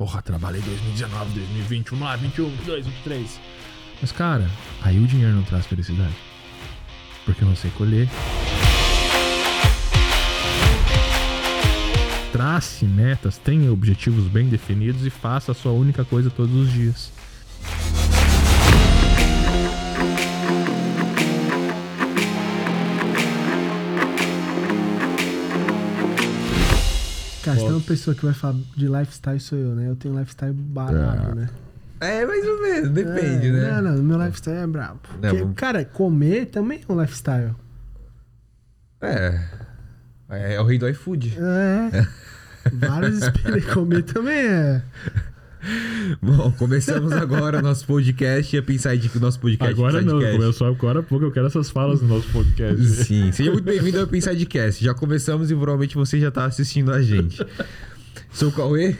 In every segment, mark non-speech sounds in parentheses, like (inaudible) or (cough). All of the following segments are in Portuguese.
Porra, trabalhei 2019, 2020, vamos lá, 21, 22, 23. Mas, cara, aí o dinheiro não traz felicidade. Porque eu não sei colher. Trace metas, tenha objetivos bem definidos e faça a sua única coisa todos os dias. Uma pessoa que vai falar de lifestyle, sou eu, né? Eu tenho lifestyle barato, É. né? É, mais ou menos, depende, É, né? Não, não, meu lifestyle é brabo. Não, Porque, vamos- cara, comer também é um lifestyle. É. É, é o rei do iFood. É. (laughs) Vários experiências. comer também é. (laughs) Bom, começamos agora nosso podcast. Ia pensar de que o nosso podcast Agora não, Pisadecast. começou agora há pouco, eu quero essas falas no nosso podcast. Sim, seja muito bem-vindo ao Pensadcast. Já começamos e provavelmente você já tá assistindo a gente. Sou o Cauê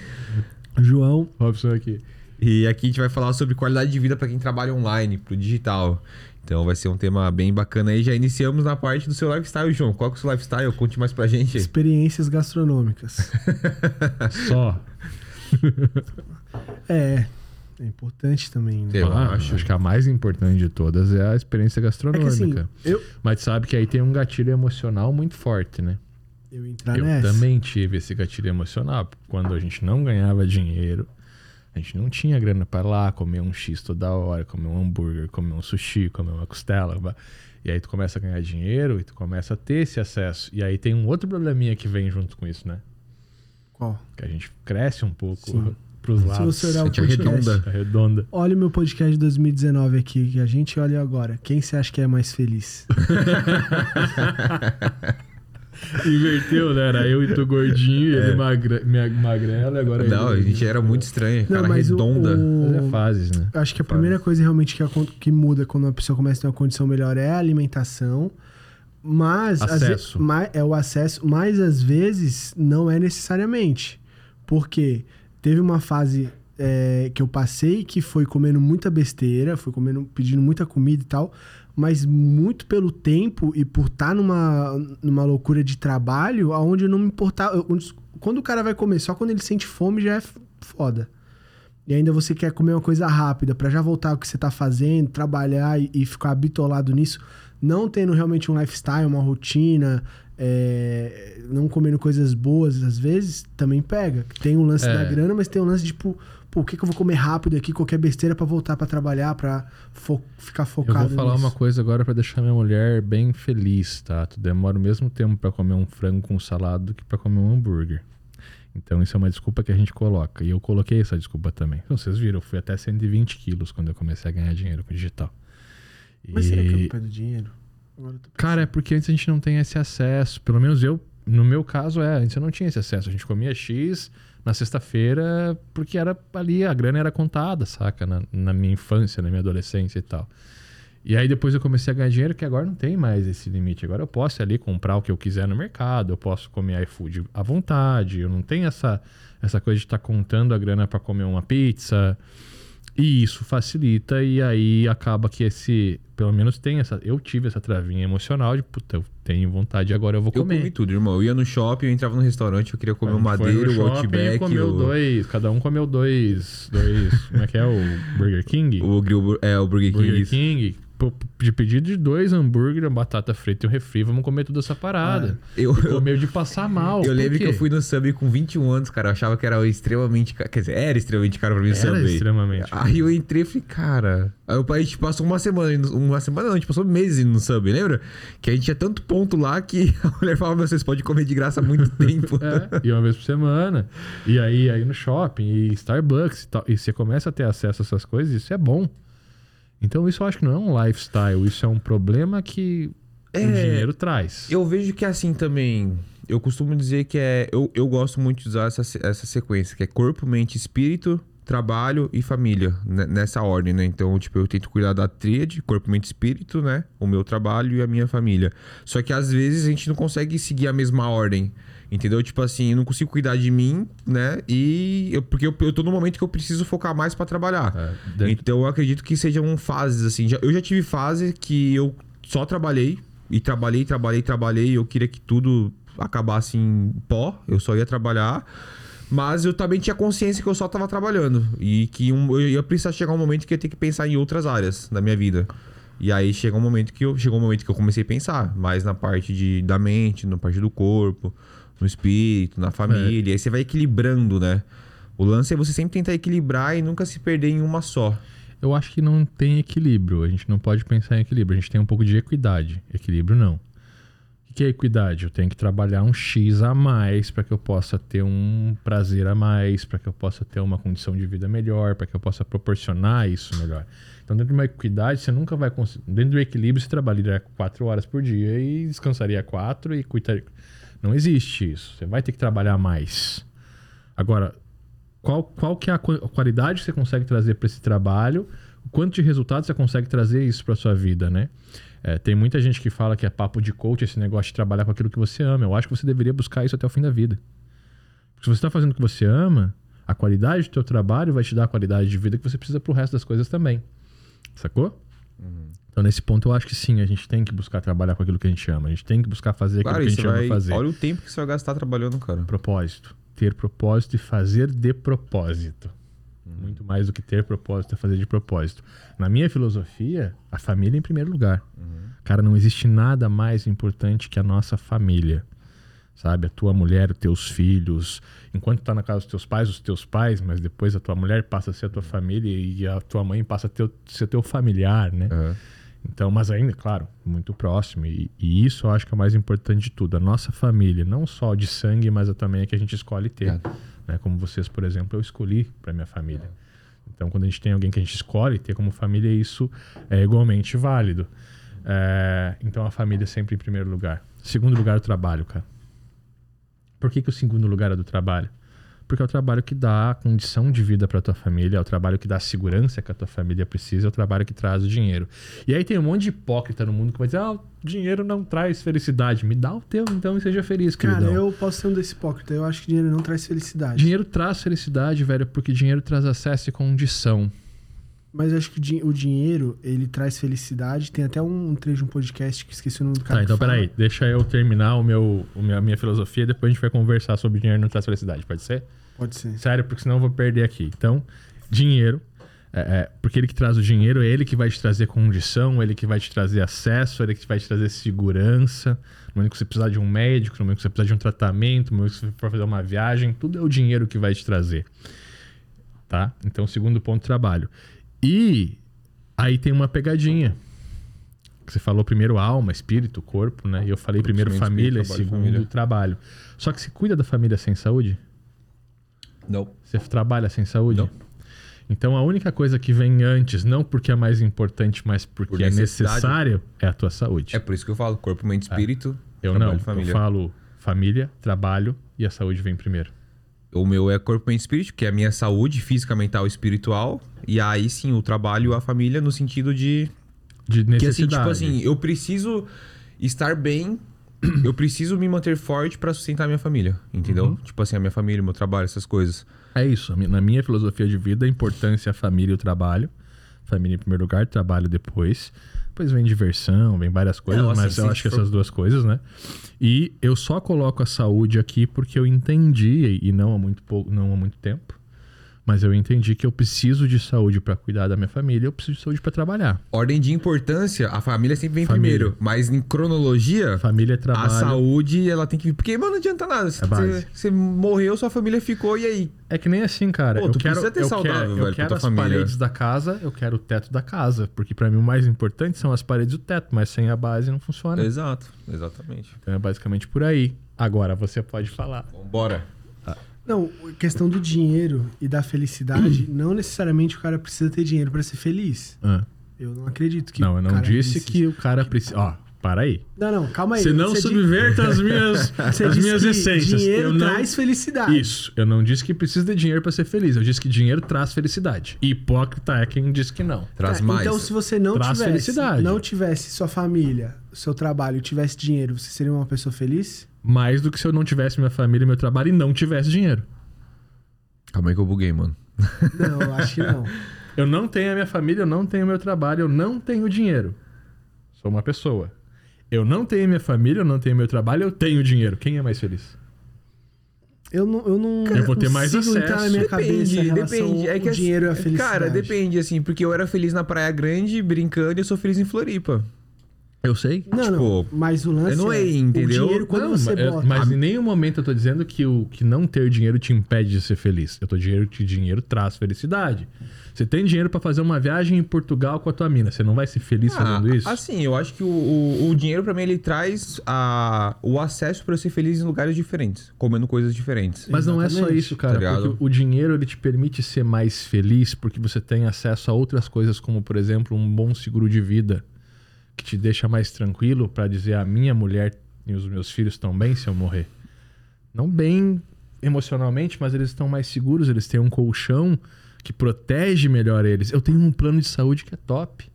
João, Robson aqui. e aqui a gente vai falar sobre qualidade de vida para quem trabalha online, pro digital. Então vai ser um tema bem bacana aí. Já iniciamos na parte do seu lifestyle, João. Qual que é o seu lifestyle? Conte mais pra gente. experiências gastronômicas. Só. (laughs) É. É importante também, né? Eu Ah, acho. acho que a mais importante de todas é a experiência É que gastronômica. assim, eu, Mas sabe que aí tem um gatilho emocional muito forte, né? eu entrar eu nessa. também tive esse gatilho emocional. Quando a gente não ganhava dinheiro, a gente não tinha grana para lá comer um X toda hora, comer um hambúrguer, comer um sushi, comer uma costela. E aí tu começa a ganhar dinheiro e tu começa a ter esse acesso. E aí tem um outro probleminha que vem junto com isso, né? Qual? Que a gente cresce um pouco (laughs) pros Se lados. você olhar o gente podcast, arredonda. Arredonda. olha o meu podcast de 2019 aqui, que a gente olha agora. Quem você acha que é mais feliz? (laughs) Inverteu, né? Era eu e tu gordinho, e ele magre... magrelo, e agora É. Não, a gente era muito estranho, cara. mas o- redonda. É o, fases, né? Acho que a primeira coisa realmente que, acon- que muda quando uma pessoa começa a ter uma condição melhor é a alimentação. Mas às ve- Acesso. ma- é o acesso, mas às vezes não é necessariamente. Porque teve uma fase é, que eu passei que foi comendo muita besteira, foi comendo, pedindo muita comida e tal, mas muito pelo tempo e por estar numa, numa loucura de trabalho, aonde eu não me importava. quando o cara vai comer, só quando ele sente fome já é foda. E ainda você quer comer uma coisa rápida pra já voltar ao que você tá fazendo, trabalhar e, e ficar bitolado nisso, não tendo realmente um lifestyle, uma rotina, é, não comendo coisas boas, às vezes, também pega. Tem o lance É. da grana, mas tem o lance de, tipo, pô, o que, que eu vou comer rápido aqui, qualquer besteira pra voltar pra trabalhar, pra fo- ficar Eu focado vou falar nisso. uma coisa agora pra deixar minha mulher bem feliz, tá? Tu demora o mesmo tempo pra comer um frango com salada do que pra comer um hambúrguer. Então isso é uma desculpa que a gente coloca. E eu coloquei essa desculpa também. Então, vocês viram, eu fui até 120 quilos quando eu comecei a ganhar dinheiro com digital. Mas será que é E- eu perdo dinheiro? Cara, é porque antes a gente não tem esse acesso. Pelo menos eu, no meu caso, é. Antes eu não tinha esse acesso. A gente comia X na sexta-feira porque era ali, a grana era contada, saca? Na, na minha infância, na minha adolescência e tal. E aí depois eu comecei a ganhar dinheiro, que agora não tem mais esse limite. Agora eu posso ali comprar o que eu quiser no mercado, eu posso comer iFood à vontade. Eu não tenho essa, essa coisa de estar contando a grana para comer uma pizza. E isso facilita, e aí acaba que esse. Pelo menos tem essa. Eu tive essa travinha emocional de, puta, eu tenho vontade agora eu vou Eu comer. comi tudo, irmão. Eu ia no shopping, eu entrava no restaurante, eu queria comer o no Madeiro, o Outback, comeu o, dois. Cada um comeu dois. Dois. como é que é? O Burger King? o, é, o Burger King. Burger. King. De pedido de dois hambúrguer, uma batata frita e um refri, vamos comer toda essa parada. Eu, E eu, comeu de passar mal. eu lembro que quê? eu fui no Subway com 21 anos, cara. Eu achava que era extremamente caro. Quer dizer, era extremamente caro pra mim o Era Subway. extremamente. Aí eu entrei e falei, cara. Aí o gente passou uma semana, uma semana não, a gente passou meses no Subway, lembra? Que a gente tinha tanto ponto lá que (laughs) a mulher falava, "Meu, vocês podem comer de graça há muito (laughs) tempo. É, e uma vez por semana. E aí, aí no shopping, e Starbucks e tal. E você começa a ter acesso a essas coisas, isso é bom. Então, isso eu acho que não é um lifestyle, isso é um problema que o É, dinheiro traz. Eu vejo que é assim também. Eu costumo dizer que é. Eu, eu gosto muito de usar essa, essa sequência, que é corpo, mente, espírito, trabalho e família. né, Nessa ordem, né? Então, tipo, eu tento cuidar da tríade, corpo, mente, espírito, né? O meu trabalho e a minha família. Só que às vezes a gente não consegue seguir a mesma ordem. Entendeu? Tipo assim, eu não consigo cuidar de mim, né? E. Eu, porque eu, eu tô no momento que eu preciso focar mais pra trabalhar. É, dentro- Então eu acredito que sejam fases, assim. Já- eu já tive fase que eu só trabalhei. E trabalhei, trabalhei, trabalhei. Eu queria que tudo acabasse em pó. Eu só ia trabalhar. Mas eu também tinha consciência que eu só tava trabalhando. E que um, eu ia precisar chegar um momento que eu ia ter que pensar em outras áreas da minha vida. E aí chegou um momento que eu, chegou um momento que eu comecei a pensar mais na parte de, da mente, na parte do corpo, no espírito, na família. E aí você vai equilibrando, né? O lance é você sempre tentar equilibrar e nunca se perder em uma só. Eu acho que não tem equilíbrio. A gente não pode pensar em equilíbrio. A gente tem um pouco de equidade. Equilíbrio não. O que é equidade? Eu tenho que trabalhar um X a mais para que eu possa ter um prazer a mais, para que eu possa ter uma condição de vida melhor, para que eu possa proporcionar isso melhor. Então, dentro de uma equidade, você nunca vai conseguir. Dentro do equilíbrio, você trabalharia quatro horas por dia e descansaria quatro e cuidaria. Não existe isso. Você vai ter que trabalhar mais. Agora, qual, qual que é a qualidade que você consegue trazer para esse trabalho? O quanto de resultado você consegue trazer isso para sua vida, né? É, tem muita gente que fala que é papo de coach esse negócio de trabalhar com aquilo que você ama. Eu acho que você deveria buscar isso até o fim da vida. Porque se você está fazendo o que você ama, a qualidade do teu trabalho vai te dar a qualidade de vida que você precisa pro resto das coisas também. Sacou? Uhum. Então, nesse ponto, eu acho que sim, a gente tem que buscar trabalhar com aquilo que a gente ama. A gente tem que buscar fazer claro, aquilo que a gente vai... ama fazer. Olha o tempo que você vai gastar trabalhando, cara. Propósito. Ter propósito e fazer de propósito. Uhum. Muito mais do que ter propósito é fazer de propósito. Na minha filosofia, a família é em primeiro lugar. Uhum. Cara, não existe nada mais importante que a nossa família. Sabe? A tua mulher, os teus filhos. Enquanto tá na casa dos teus pais, os teus pais, mas depois a tua mulher passa a ser a tua família e a tua mãe passa a ter, ser teu familiar, né? Uhum. Então, mas ainda, claro, muito próximo. E, e, isso eu acho que é o mais importante de tudo. A nossa família, não só de sangue, mas também a que a gente escolhe ter. É. Né? Como vocês, por exemplo, eu escolhi para minha família. Então, quando a gente tem alguém que a gente escolhe ter como família, isso é igualmente válido. É, então, a família é sempre em primeiro lugar. Segundo lugar, o trabalho, cara. Por que, que o segundo lugar é do trabalho? Porque é o trabalho que dá condição de vida para tua família, é o trabalho que dá a segurança que a tua família precisa, é o trabalho que traz o dinheiro. E aí tem um monte de hipócrita no mundo que vai dizer: "Ah, o dinheiro não traz felicidade". Me dá o teu então e seja feliz, queridão. Cara, eu posso ser um desse hipócrita. Eu acho que dinheiro não traz felicidade. Dinheiro traz felicidade, velho, porque dinheiro traz acesso e condição. Mas eu acho que o dinheiro, ele traz felicidade. Tem até um trecho de um podcast que esqueci o nome do cara. Tá, então peraí. Deixa eu terminar o meu, a minha filosofia. Depois a gente vai conversar sobre dinheiro não traz felicidade. Pode ser? Pode ser. Sério, porque senão eu vou perder aqui. Então, dinheiro. É, é, porque ele que traz o dinheiro, é ele que vai te trazer condição, ele que vai te trazer acesso, ele que vai te trazer segurança. No momento que você precisar de um médico, no momento que você precisar de um tratamento, no momento que você for fazer uma viagem, tudo é o dinheiro que vai te trazer. Tá? Então, segundo ponto, trabalho. E aí tem uma pegadinha. Você falou primeiro alma, espírito, corpo, né? E eu falei primeiro família, espírito, segundo família. trabalho. Só que se cuida da família sem saúde? Não. Você trabalha sem saúde? Não. Então a única coisa que vem antes, não porque é mais importante, mas porque Por é necessário, é a tua saúde. É por isso que eu falo corpo, mente, é. espírito. É. Eu não. Família. Eu falo família, trabalho e a saúde vem primeiro. O meu é corpo, mente, espírito, que é a minha saúde física, mental e espiritual. E aí sim, o trabalho, a família, no sentido de. De necessidade. Que assim, tipo assim, eu preciso estar bem (clears throat) eu preciso me manter forte para sustentar a minha família, entendeu? Uhum. Tipo assim, a minha família, o meu trabalho, essas coisas. É isso. Na minha filosofia de vida, a importância é a família e o trabalho. Família em primeiro lugar, trabalho depois. Depois vem diversão, vem várias coisas, Não, assim, mas eu acho que for... essas duas coisas, né? E eu só coloco a saúde aqui porque eu entendi, e não há muito, pouco, não há muito tempo, mas eu entendi que eu preciso de saúde para cuidar da minha família, eu preciso de saúde para trabalhar. Ordem de importância, a família sempre vem família. primeiro, mas em cronologia, família trabalho. A saúde, ela tem que vir, porque mano, não adianta nada. É você, você, morreu, sua família ficou e aí? É que nem assim, cara. Pô, eu tu quero, precisa ter eu saudável, quero, velho, eu quero as família. paredes da casa, eu quero o teto da casa, porque para mim o mais importante são as paredes e o teto, mas sem a base não funciona. Exato, exatamente. Então é basicamente por aí. Agora você pode falar. Bora. Não, questão do dinheiro e da felicidade, (clears throat) não necessariamente o cara precisa ter dinheiro para ser feliz. Ah. Eu não acredito que Não, eu não disse que o cara precisa. Ó, para aí. Não, não, calma aí. Você não Você subverta as minhas, (laughs) as minhas essências. Dinheiro eu não... traz felicidade. Isso. Eu não disse que precisa de dinheiro para ser feliz. Eu disse que dinheiro traz felicidade. Hipócrita é quem diz que não. Traz tá, mais. Então, se você não traz tivesse, felicidade. não tivesse sua família, seu trabalho, tivesse dinheiro, você seria uma pessoa feliz? Mais do que se eu não tivesse minha família e meu trabalho e não tivesse dinheiro. Calma aí que eu buguei, mano. Não, eu acho que não. (laughs) eu não tenho a minha família, eu não tenho meu trabalho, eu não tenho dinheiro. Sou uma pessoa. Eu não tenho minha família, eu não tenho meu trabalho, eu tenho dinheiro. Quem é mais feliz? Eu não, eu não Eu vou ter mais acesso. na minha Depende, cabeça depende. É que o assim, dinheiro e a felicidade. Cara, depende, assim, porque eu era feliz na Praia Grande, brincando, e eu sou feliz em Floripa. Eu sei. Não, Tipo, não. Mas o lance não é, é, entendeu? o dinheiro quando Não, você mas- bota. Mas em nenhum momento eu tô dizendo que, o, que não ter dinheiro te impede de ser feliz. Eu tô dizendo que dinheiro traz felicidade. Você tem dinheiro pra fazer uma viagem em Portugal com a tua mina. Você não vai ser feliz fazendo Ah, isso? Assim, eu acho que o, o, o dinheiro, pra mim, ele traz a, o acesso pra eu ser feliz em lugares diferentes, comendo coisas diferentes. Mas não é só Exatamente. isso, cara. Tá porque o dinheiro ele te permite ser mais feliz porque você tem acesso a outras coisas, como por exemplo um bom seguro de vida, que te deixa mais tranquilo pra dizer a minha mulher e os meus filhos estão bem se eu morrer. Não bem emocionalmente, mas eles estão mais seguros, eles têm um colchão que protege melhor eles. Eu tenho um plano de saúde que é top.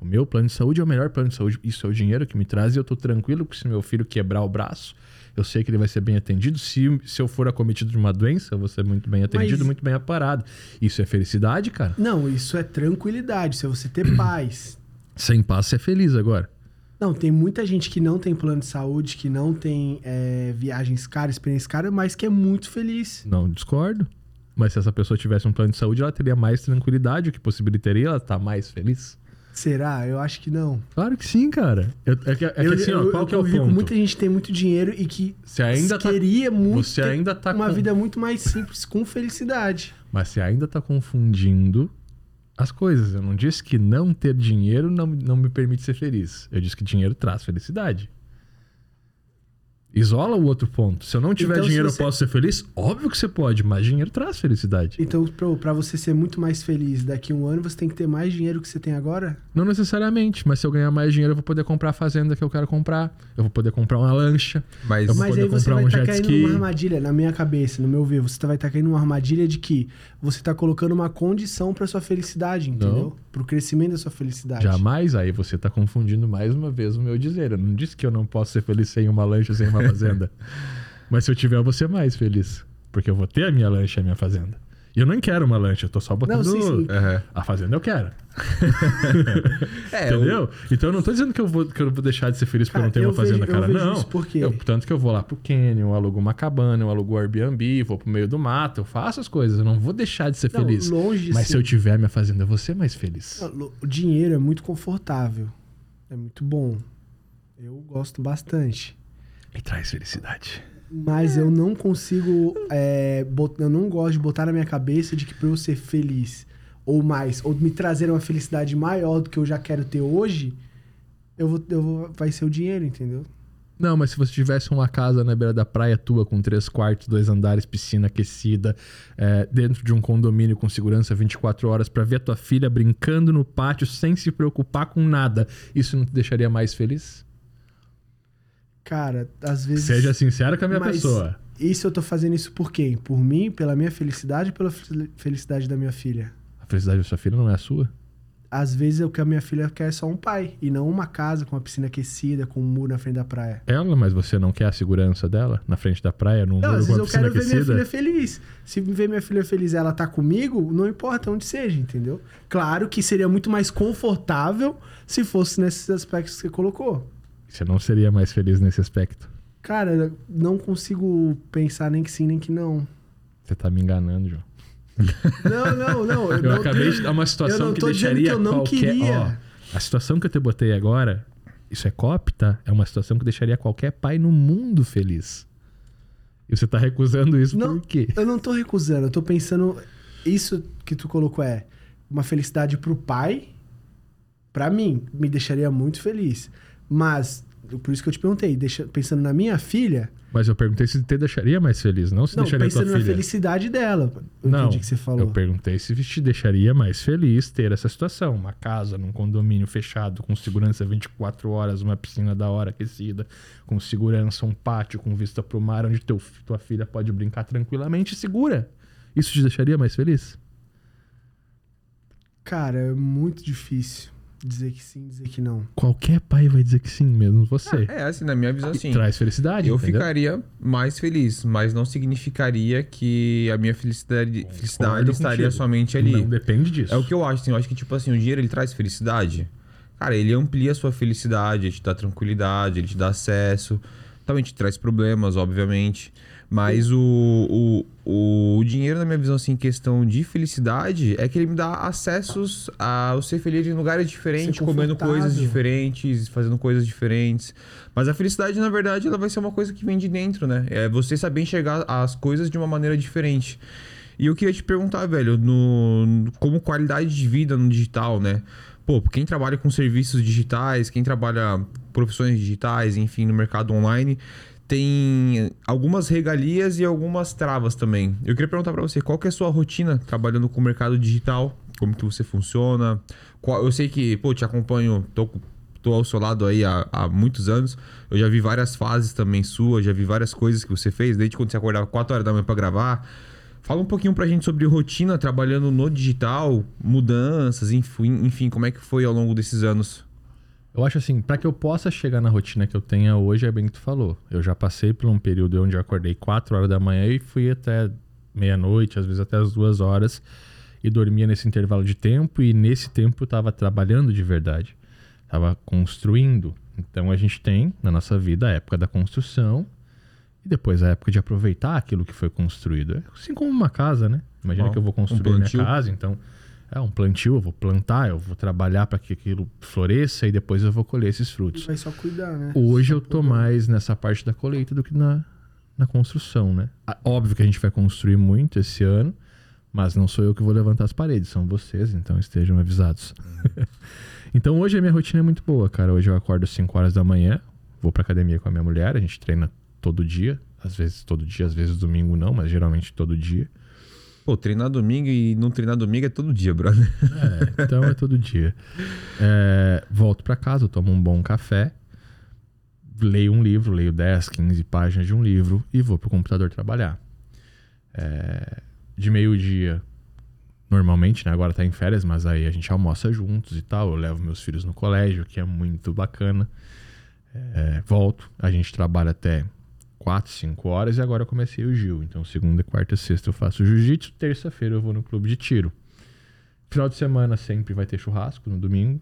O meu plano de saúde é o melhor plano de saúde. Isso é o dinheiro que me traz e eu tô tranquilo que se meu filho quebrar o braço, eu sei que ele vai ser bem atendido. Se, se eu for acometido de uma doença, eu vou ser muito bem atendido, Mas- muito bem aparado. Isso é felicidade, cara. Não, isso é tranquilidade, isso é você ter (clears throat) paz. Sem você é feliz agora. Não, tem muita gente que não tem plano de saúde, que não tem é, viagens caras, experiências caras, mas que é muito feliz. Não discordo. Mas se essa pessoa tivesse um plano de saúde, ela teria mais tranquilidade, o que possibilitaria ela estar mais feliz. Será? Eu acho que não. Claro que sim, cara. Eu- é que, é que eu, assim, ó, eu- qual que é o ponto? muita gente tem muito dinheiro e que Você ainda tá- queria muito você ainda tá uma com- vida muito mais simples, com felicidade. Mas você ainda tá confundindo as coisas. Eu não disse que não ter dinheiro não, não me permite ser feliz. Eu disse que dinheiro traz felicidade. Isola o outro ponto. Se eu não tiver Então, dinheiro, você- eu posso ser feliz? Óbvio que você pode, mas dinheiro traz felicidade. Então, pra- pra você ser muito mais feliz daqui a um ano, você tem que ter mais dinheiro que você tem agora? Não necessariamente, mas se eu ganhar mais dinheiro, eu vou poder comprar a fazenda que eu quero comprar. Eu vou poder comprar uma lancha. Mas, Eu vou Mas poder aí você comprar vai um estar jet caindo ski. numa armadilha, na minha cabeça, no meu ver, você vai estar caindo numa armadilha de que você tá colocando uma condição pra sua felicidade, entendeu? Pro crescimento da sua felicidade. Jamais, aí você tá confundindo mais uma vez o meu dizer. Eu não disse que eu não posso ser feliz sem uma lancha, sem uma fazenda. (laughs) Mas se eu tiver, eu vou ser mais feliz. Porque eu vou ter a minha lancha e a minha fazenda. E eu não quero uma lancha, eu tô só botando. Não, sim, sim. Aham. A fazenda eu quero. (laughs) É, eu- Entendeu? Então eu não tô dizendo que eu vou, que eu vou deixar de ser feliz porque eu não tenho eu uma fazenda, vejo- eu cara. não. Eu- tanto que eu vou lá pro Canyon, eu alugo uma cabana, eu alugo o Airbnb, vou pro meio do mato, eu faço as coisas. Eu não vou deixar de ser Não, feliz. longe Mas se eu tiver minha fazenda, eu vou ser mais feliz. Não, O dinheiro é muito confortável. É muito bom. Eu gosto bastante. Me traz felicidade. Mas eu não consigo. é, bot- eu não gosto de botar na minha cabeça de que pra eu ser feliz, ou mais, ou me trazer uma felicidade maior do que eu já quero ter hoje, eu vou, eu vou, vai ser o dinheiro, entendeu? Não, mas se você tivesse uma casa na beira da praia tua com três quartos, dois andares, piscina aquecida, é, dentro de um condomínio com segurança 24 horas pra ver a tua filha brincando no pátio sem se preocupar com nada, isso não te deixaria mais feliz? Cara, às vezes. Seja sincero com a minha Mas pessoa. Isso eu tô fazendo isso por quê? Por mim, pela minha felicidade e pela fel- felicidade da minha filha. A felicidade da sua filha não é a sua? Às vezes o que a minha filha quer é só um pai, e não uma casa com uma piscina aquecida, com um muro na frente da praia. Ela, mas você não quer a segurança dela na frente da praia, num Não, muro às com vezes uma eu piscina quero ver minha aquecida? filha feliz. Se ver minha filha feliz ela tá comigo, não importa onde seja, entendeu? Claro que seria muito mais confortável se fosse nesses aspectos que você colocou. Você não seria mais feliz nesse aspecto. Cara, eu não consigo pensar nem que sim, nem que não. Você tá me enganando, João. Não, não, não. Eu (laughs) não acabei de dar uma eu situação que deixaria que eu não qualquer. queria. Ó, a situação que eu te botei agora, isso é cop, tá? É uma situação que deixaria qualquer pai no mundo feliz. E você tá recusando isso Não. por quê? Eu não tô recusando, eu tô pensando. Isso que tu colocou é uma felicidade pro pai, pra mim, me deixaria muito feliz. Mas, por isso que eu te perguntei, deixa- pensando na minha filha, Mas eu perguntei se te deixaria mais feliz, não se não, deixaria tua pensando na filha. felicidade dela. Eu Não, entendi que você falou. eu perguntei se te deixaria mais feliz ter essa situação. Uma casa num condomínio fechado, com segurança 24 horas, uma piscina da hora aquecida, com segurança, um pátio com vista pro mar, onde teu, tua filha pode brincar tranquilamente e segura. Isso te deixaria mais feliz? Cara, é muito difícil dizer que sim, dizer que não. Qualquer pai vai dizer que sim, mesmo você. É, assim, na minha visão, E assim. Traz felicidade, Eu entendeu? ficaria mais feliz, mas não significaria que a minha felicidade, felicidade estaria contigo. somente ali. Não depende disso. É o que eu acho, assim, eu acho que, tipo assim, o dinheiro ele traz felicidade. Cara, ele amplia a sua felicidade, ele te dá tranquilidade, ele te dá acesso. Também te traz problemas, obviamente. Mas o, o, o dinheiro, na minha visão, assim, em questão de felicidade, é que ele me dá acessos a eu ser feliz em lugares diferentes, comendo coisas diferentes, fazendo coisas diferentes. Mas a felicidade, na verdade, ela vai ser uma coisa que vem de dentro, né? É você saber enxergar as coisas de uma maneira diferente. E eu queria te perguntar, velho, no, como qualidade de vida no digital, né? Pô, quem trabalha com serviços digitais, quem trabalha profissões digitais, enfim, no mercado online, tem algumas regalias e algumas travas também. Eu queria perguntar pra você, qual que é a sua rotina trabalhando com o mercado digital? Como que você funciona? Qual- eu sei que, pô, te acompanho, tô, tô ao seu lado aí há, há muitos anos. Eu já vi várias fases também suas, já vi várias coisas que você fez, desde quando você acordava 4 horas da manhã pra gravar. Fala um pouquinho pra gente sobre rotina trabalhando no digital, mudanças, enfim, enfim, como é que foi ao longo desses anos? Eu acho assim, para que eu possa chegar na rotina que eu tenho hoje, é bem que tu falou. Eu já passei por um período onde eu acordei 4 horas da manhã e fui até meia-noite, às vezes até as duas horas, e dormia nesse intervalo de tempo, e nesse tempo eu estava trabalhando de verdade. Estava construindo. Então a gente tem na nossa vida a época da construção e depois a época de aproveitar aquilo que foi construído. É assim como uma casa, né? Imagina Bom, que eu vou um construir minha plantio. casa, então é um plantio, eu vou plantar, eu vou trabalhar para que aquilo floresça e depois eu vou colher esses frutos. Vai só cuidar, né? Hoje Só eu tô mais nessa parte da colheita do que na, na construção, né? Ah, Óbvio que a gente vai construir muito esse ano, mas não sou eu que vou levantar as paredes, são vocês, então estejam avisados. (laughs) então hoje a minha rotina é muito boa, cara. Hoje eu acordo às 5 horas da manhã, vou pra academia com a minha mulher, a gente treina todo dia, às vezes todo dia, às vezes domingo não, mas geralmente todo dia. Pô, treinar domingo e não treinar domingo é todo dia, brother. É, então é todo dia. É, volto pra casa, tomo um bom café, leio um livro, leio 10, 15 páginas de um livro e vou pro computador trabalhar. É, de meio-dia, normalmente, né? Agora tá em férias, mas aí a gente almoça juntos e tal. Eu levo meus filhos no colégio, que é muito bacana. É, volto, a gente trabalha até 4, 5 horas e agora eu comecei o Gil. Então, segunda, quarta, sexta eu faço jiu-jitsu, terça-feira eu vou no clube de tiro. Final de semana sempre vai ter churrasco, no domingo.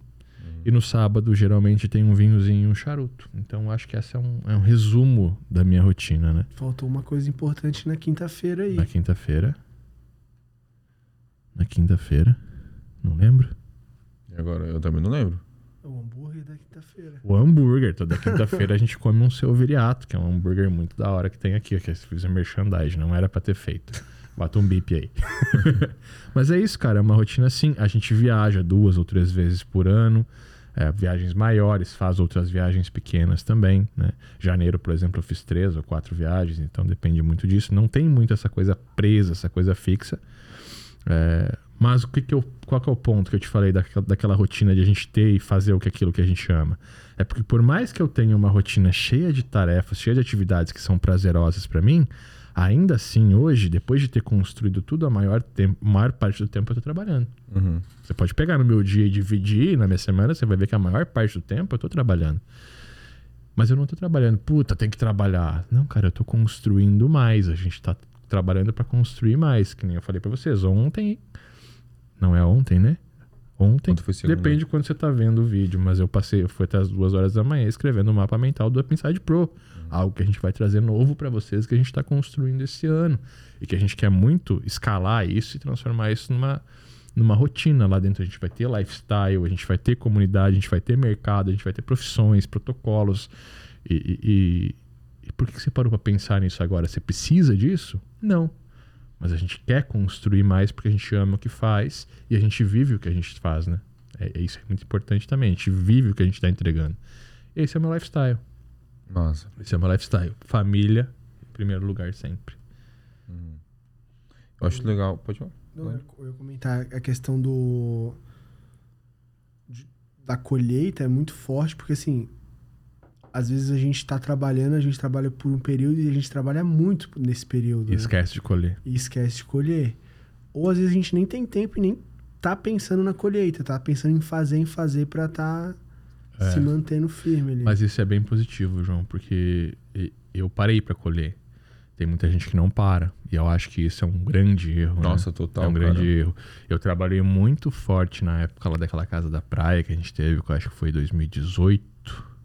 E no sábado, geralmente, tem um vinhozinho e um charuto. Então, acho que esse é um, é um resumo da minha rotina, né? Faltou uma coisa importante na quinta-feira aí. Na quinta-feira. Na quinta-feira. Não lembro. E agora eu também não lembro. O hambúrguer da quinta-feira. O hambúrguer. Toda quinta-feira a gente come um seu viriato, que é um hambúrguer muito da hora que tem aqui. Que eu fiz a merchandising, não era pra ter feito. Bota um bip aí. (laughs) Mas é isso, cara. É uma rotina assim. A gente viaja duas ou três vezes por ano. é, viagens maiores, faz outras viagens pequenas também. Né? Janeiro, por exemplo, eu fiz três ou quatro viagens, então depende muito disso. Não tem muito essa coisa presa, essa coisa fixa. É, mas o que que eu, qual que é o ponto que eu te falei daquela, daquela rotina de a gente ter e fazer o que aquilo que a gente ama? É porque por mais que eu tenha uma rotina cheia de tarefas, cheia de atividades que são prazerosas para mim, ainda assim hoje, depois de ter construído tudo a maior, tempo, maior parte do tempo eu tô trabalhando. Uhum. Você pode pegar no meu dia e dividir na minha semana, você vai ver que a maior parte do tempo eu tô trabalhando. Mas eu não tô trabalhando, puta, tem que trabalhar. Não, cara, eu tô construindo mais. A gente tá trabalhando para construir mais, que nem eu falei para vocês. Ontem, não é ontem, né? Ontem. Quanto foi segunda? Depende de quando você tá vendo o vídeo, mas eu passei, eu fui até as duas horas da manhã escrevendo o mapa mental do Upside Pro. Algo que a gente vai trazer novo para vocês que a gente está construindo esse ano. E que a gente quer muito escalar isso e transformar isso numa, numa rotina. Lá dentro a gente vai ter lifestyle, a gente vai ter comunidade, a gente vai ter mercado, a gente vai ter profissões, protocolos. E, e- e- e por que que você parou para pensar nisso agora? Você precisa disso? Não. Mas a gente quer construir mais porque a gente ama o que faz e a gente vive o que a gente faz, né? É, é isso é muito importante também. A gente vive o que a gente está entregando. Esse é o meu lifestyle. Nossa. Esse é o meu lifestyle. Família, em primeiro lugar sempre. Eu acho legal. Pode falar. Não, eu eu ia comentar a questão do. de- da colheita é muito forte, porque assim. Às vezes a gente tá trabalhando, a gente trabalha por um período e a gente trabalha muito nesse período. E né? esquece de colher. E esquece de colher. Ou às vezes a gente nem tem tempo e nem tá pensando na colheita, tá pensando em fazer, em fazer pra tá É. se mantendo firme ali. Mas isso é bem positivo, João, porque eu parei para colher. Tem muita gente que não para. E eu acho que isso é um grande erro. né? Nossa, total. é um grande cara. erro. Eu trabalhei muito forte na época lá daquela casa da praia que a gente teve, que eu acho que foi 2018.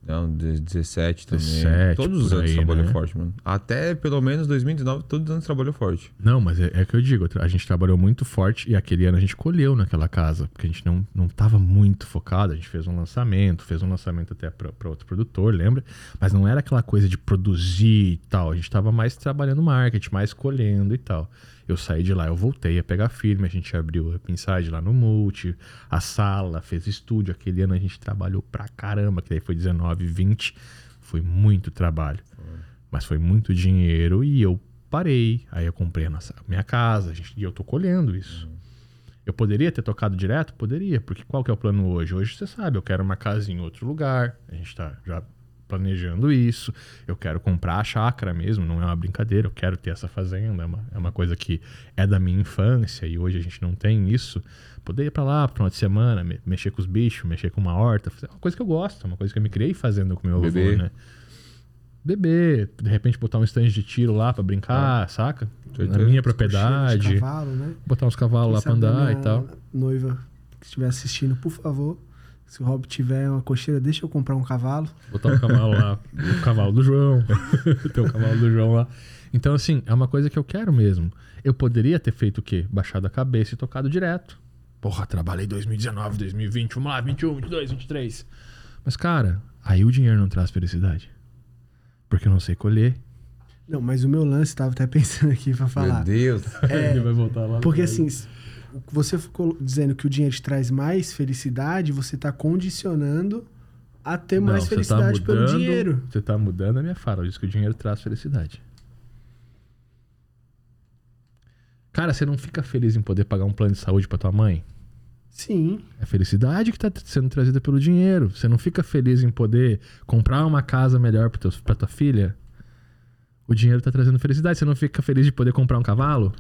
Não, de- 17 também. 17, todos os anos aí, trabalhou né? forte, mano. Até pelo menos 2019, todos os anos trabalhou forte. Não, mas é, é que eu digo, a gente trabalhou muito forte e aquele ano a gente colheu naquela casa, porque a gente não, não tava muito focado, a gente fez um lançamento, fez um lançamento até para outro produtor, lembra? Mas não era aquela coisa de produzir e tal, a gente tava mais trabalhando marketing, mais colhendo e tal. Eu saí de lá, eu voltei a pegar firme, a gente abriu a Pinside lá no Multi, a sala, fez estúdio, aquele ano a gente trabalhou pra caramba, que daí foi 19, 20, foi muito trabalho. Mas foi muito dinheiro e eu parei. Aí eu comprei a nossa, minha casa gente- e eu tô colhendo isso. Eu poderia ter tocado direto? Poderia, porque qual que é o plano hoje? Hoje você sabe, eu quero uma casa em outro lugar. A gente tá já planejando isso. Eu quero comprar a chácara mesmo, não é uma brincadeira. Eu quero ter essa fazenda. É uma, é uma coisa que é da minha infância e hoje a gente não tem isso. Poder ir pra lá, final de semana, me- mexer com os bichos, mexer com uma horta. fazer- É uma coisa que eu gosto, é uma coisa que eu me criei fazendo com meu avô, Beber. né? Beber, de repente botar um stand de tiro lá pra brincar, saca? Na minha propriedade. cavalo, né? Botar uns cavalos lá pra andar e tal. Noiva que estiver assistindo, por favor, se o Rob tiver uma cocheira, deixa eu comprar um cavalo. Botar o cavalo lá, (laughs) o cavalo do João. (laughs) Tem o cavalo do João lá. Então, assim, é uma coisa que eu quero mesmo. Eu poderia ter feito o quê? Baixado a cabeça e tocado direto. Porra, trabalhei 2019, 2020, vamos lá, 21, 22, 23. Mas, cara, aí o dinheiro não traz felicidade. Porque eu não sei colher. Não, mas o meu lance, tava até (laughs) pensando aqui pra falar. Meu Deus. É, Ele vai voltar lá. Porque assim, s- você ficou dizendo que o dinheiro te traz mais felicidade, você tá condicionando a ter mais você tá felicidade pelo mudando- dinheiro. Você tá mudando a minha fala. Eu disse que o dinheiro traz felicidade. Cara, você não fica feliz em poder pagar um plano de saúde pra tua mãe? Sim. É a felicidade que tá sendo trazida pelo dinheiro. Você não fica feliz em poder comprar uma casa melhor pra tua filha? O dinheiro tá trazendo felicidade. Você não fica feliz de poder comprar um cavalo?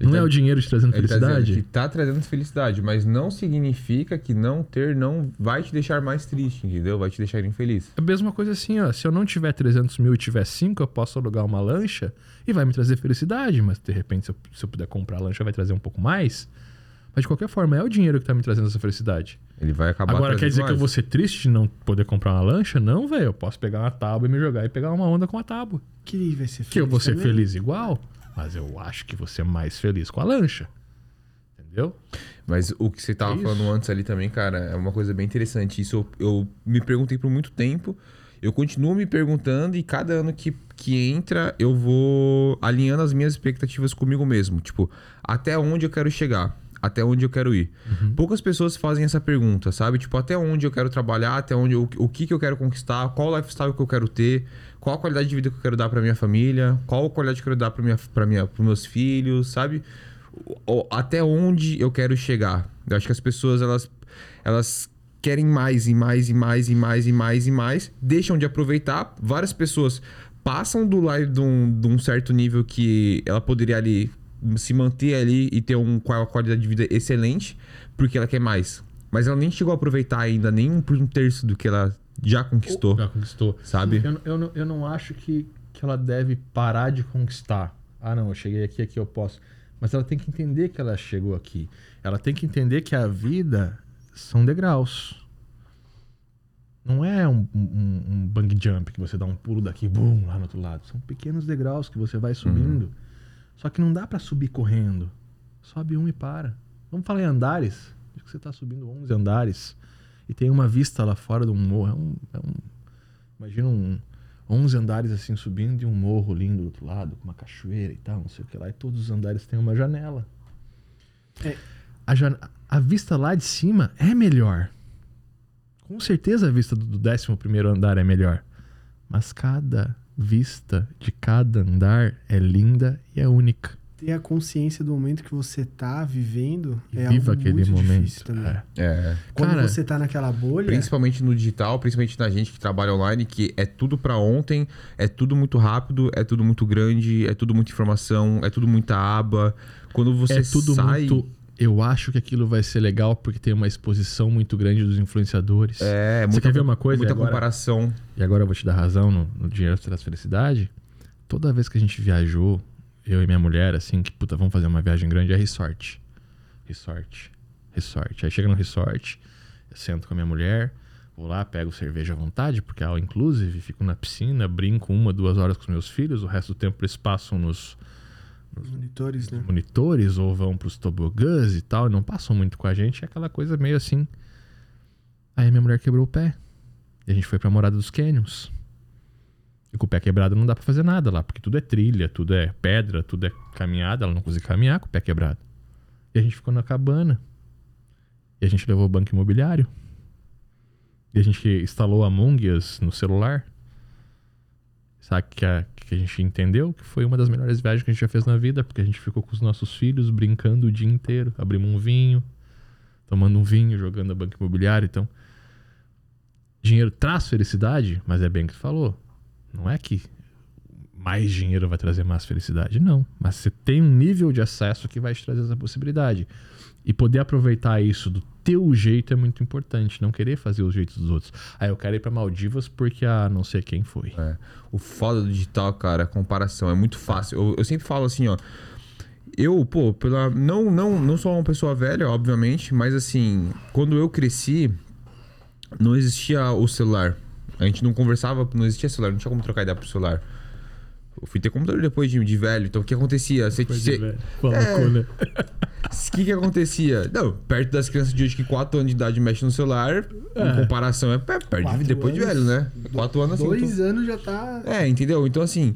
Ele não tá- é o dinheiro te trazendo Ele tá felicidade? que tá trazendo felicidade, mas não significa que não ter não vai te deixar mais triste, entendeu? Vai te deixar infeliz. É a mesma coisa assim, ó. Se eu não tiver 300 mil e tiver 5, eu posso alugar uma lancha e vai me trazer felicidade. Mas de repente, se eu, se eu puder comprar a lancha, vai trazer um pouco mais. Mas de qualquer forma, é o dinheiro que tá me trazendo essa felicidade. Ele vai acabar Agora, quer dizer que eu mais. vou ser triste de não poder comprar uma lancha? Não, velho. Eu posso pegar uma tábua e me jogar e pegar uma onda com a tábua. Que vai ser feliz. Que eu vou ser também. feliz igual, mas eu acho que vou ser mais feliz com a lancha. Entendeu? Mas o que você tava É isso. falando antes ali também, cara, é uma coisa bem interessante. Isso eu, eu me perguntei por muito tempo. Eu continuo me perguntando e cada ano que, que entra, eu vou alinhando as minhas expectativas comigo mesmo. Tipo, até onde eu quero chegar? Até onde eu quero ir? Poucas pessoas fazem essa pergunta, sabe? Tipo, até onde eu quero trabalhar? Até onde eu- o que, que eu quero conquistar? Qual lifestyle que eu quero ter? Qual a qualidade de vida que eu quero dar pra minha família? Qual a qualidade que eu quero dar pra minha, pra minha, pros meus filhos, sabe? até onde eu quero chegar. Eu acho que as pessoas elas, elas querem mais e mais e mais e mais e mais e mais, deixam de aproveitar. Várias pessoas passam do lado de um, de um certo nível que ela poderia ali se manter ali e ter um, uma qualidade de vida excelente, porque ela quer mais. Mas ela nem chegou a aproveitar ainda nem um terço do que ela já conquistou, Já conquistou. sabe? Eu, eu, não, eu não acho que, que ela deve parar de conquistar. Ah, não, eu cheguei aqui, aqui eu posso. Mas ela tem que entender que ela chegou aqui. Ela tem que entender que a vida são degraus. Não é um, um, um bang jump que você dá um pulo daqui, bum, lá no outro lado. São pequenos degraus que você vai subindo. Só que não dá pra subir correndo. Sobe um e para. Vamos falar em andares. Acho que você tá subindo 11 andares e tem uma vista lá fora de um morro. É um, é um- imagina um 11 andares assim subindo e um morro lindo do outro lado, com uma cachoeira e tal, não sei o que lá. E todos os andares têm uma janela. É. A, jan- a vista lá de cima é melhor. Com certeza a vista do, do 11 primeiro andar é melhor. Mas cada vista de cada andar é linda e é única. Ter a consciência do momento que você tá vivendo E é viva algo aquele muito momento. difícil também. É. É. Quando Cara, você tá naquela bolha, Principalmente no digital, principalmente na gente que trabalha online, que é tudo pra ontem, é tudo muito rápido, é tudo muito grande, é tudo muita informação, é tudo muita aba. Quando você é tudo sai, muito. Eu acho que aquilo vai ser legal porque tem uma exposição muito grande dos influenciadores. é Você muita, quer ver uma coisa? muita E agora- comparação. E agora eu vou te dar razão no, no dinheiro traz felicidade. Toda vez que a gente viajou, eu e minha mulher, assim, que puta, vamos fazer uma viagem grande, é resort. Resort. Resort. Aí chega no resort, eu sento com a minha mulher, Vou lá, pego cerveja à vontade, porque é all inclusive, fico na piscina, brinco uma, duas horas com os meus filhos, o resto do tempo eles passam nos Os monitores, né? monitores ou vão pros tobogãs e tal, e não passam muito com a gente, é aquela coisa meio assim. Aí minha mulher quebrou o pé. E a gente foi pra morada dos canyons. E com o pé quebrado não dá pra fazer nada lá, porque tudo é trilha, tudo é pedra, tudo é caminhada, ela não conseguia caminhar com o pé quebrado. E a gente ficou na cabana. E a gente levou o banco imobiliário. E a gente instalou Among Us no celular. Sabe que a, que a gente entendeu que foi uma das melhores viagens que a gente já fez na vida, porque a gente ficou com os nossos filhos brincando o dia inteiro. Abrimos um vinho, tomando um vinho, jogando a banca imobiliária. Então, dinheiro traz felicidade, mas é bem que tu falou. Não é que mais dinheiro vai trazer mais felicidade. Não. Mas você tem um nível de acesso que vai te trazer essa possibilidade. E poder aproveitar isso do teu jeito é muito importante. Não querer fazer os jeitos dos outros. Aí eu quero ir pra Maldivas porque a não sei quem foi. É. O foda do digital, cara, é a comparação. É muito fácil. Eu, eu sempre falo assim, ó. Eu, pô, pela. Não, não, não sou uma pessoa velha, obviamente, mas assim, quando eu cresci, não existia o celular. A gente não conversava, não existia celular, não tinha como trocar ideia pro celular. Eu fui ter computador depois de, de velho, então o que acontecia? Você, você, Colocou, né? o que que acontecia? Não, perto das crianças de hoje que 4 anos de idade mexem no celular, em É. comparação é per- perto de, depois de anos. velho, né? 4 anos assim. Dois anos já tá. É, entendeu? Então, assim,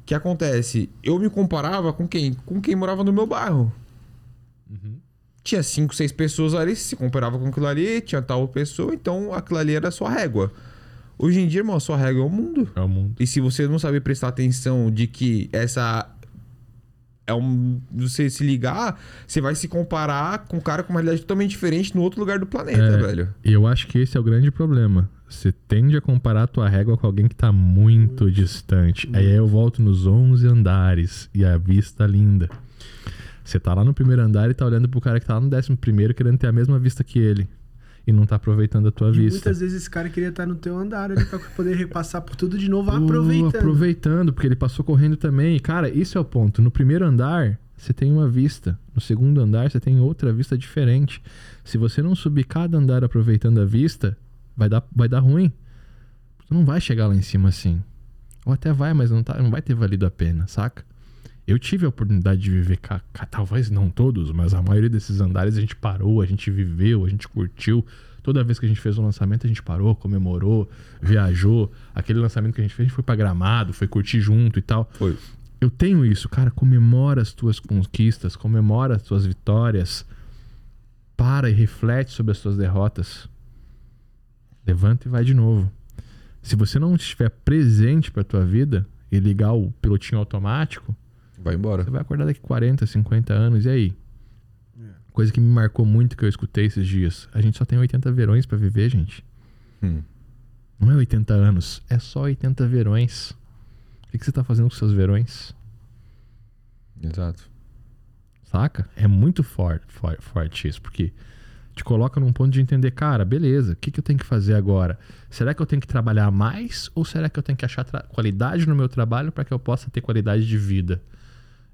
o que acontece? Eu me comparava com quem? Com quem morava no meu bairro. Uhum. Tinha cinco, seis pessoas ali, se comparava com aquilo ali, tinha tal pessoa, então aquilo ali era a sua régua. Hoje em dia, irmão, a sua régua é o mundo. É o mundo. E se você não saber prestar atenção de que essa é um. Você se ligar, você vai se comparar com um cara com uma realidade totalmente diferente no outro lugar do planeta, É. velho. E eu acho que esse é o grande problema. Você tende a comparar a tua régua com alguém que tá muito distante. Aí eu volto nos 11 andares e a vista linda. Você tá lá no primeiro andar e tá olhando pro cara que tá lá no décimo primeiro querendo ter a mesma vista que ele. E não tá aproveitando a tua E vista. muitas vezes esse cara queria estar no teu andar ali pra poder repassar por tudo de novo, Pô, aproveitando. aproveitando, porque ele passou correndo também. E, Cara, isso é o ponto. No primeiro andar, você tem uma vista. No segundo andar, você tem outra vista diferente. Se você não subir cada andar aproveitando a vista, vai dar, vai dar ruim. Tu não vai chegar lá em cima assim. Ou até vai, mas não, tá, não vai ter valido a pena, saca? Eu tive a oportunidade de viver, ca- ca- talvez não todos, mas a maioria desses andares a gente parou, a gente viveu, a gente curtiu. Toda vez que a gente fez um lançamento, a gente parou, comemorou, viajou. Aquele lançamento que a gente fez, a gente foi pra Gramado, foi curtir junto e tal. Foi. Eu tenho isso, cara. Comemora as tuas conquistas, comemora as tuas vitórias. Para e reflete sobre as tuas derrotas. Levanta e vai de novo. Se você não estiver presente pra tua vida e ligar o pilotinho automático, Vai embora. você vai acordar daqui 40, 50 anos. E aí? Coisa que me marcou muito que eu escutei esses dias. A gente só tem 80 verões pra viver, gente. Hum. Não é 80 anos, é só 80 verões. O que, que você tá fazendo com seus verões? Exato. Saca? É muito forte, for- forte isso, porque te coloca num ponto de entender, cara, beleza, o que, que eu tenho que fazer agora? Será que eu tenho que trabalhar mais ou será que eu tenho que achar qualidade no meu trabalho para que eu possa ter qualidade de vida?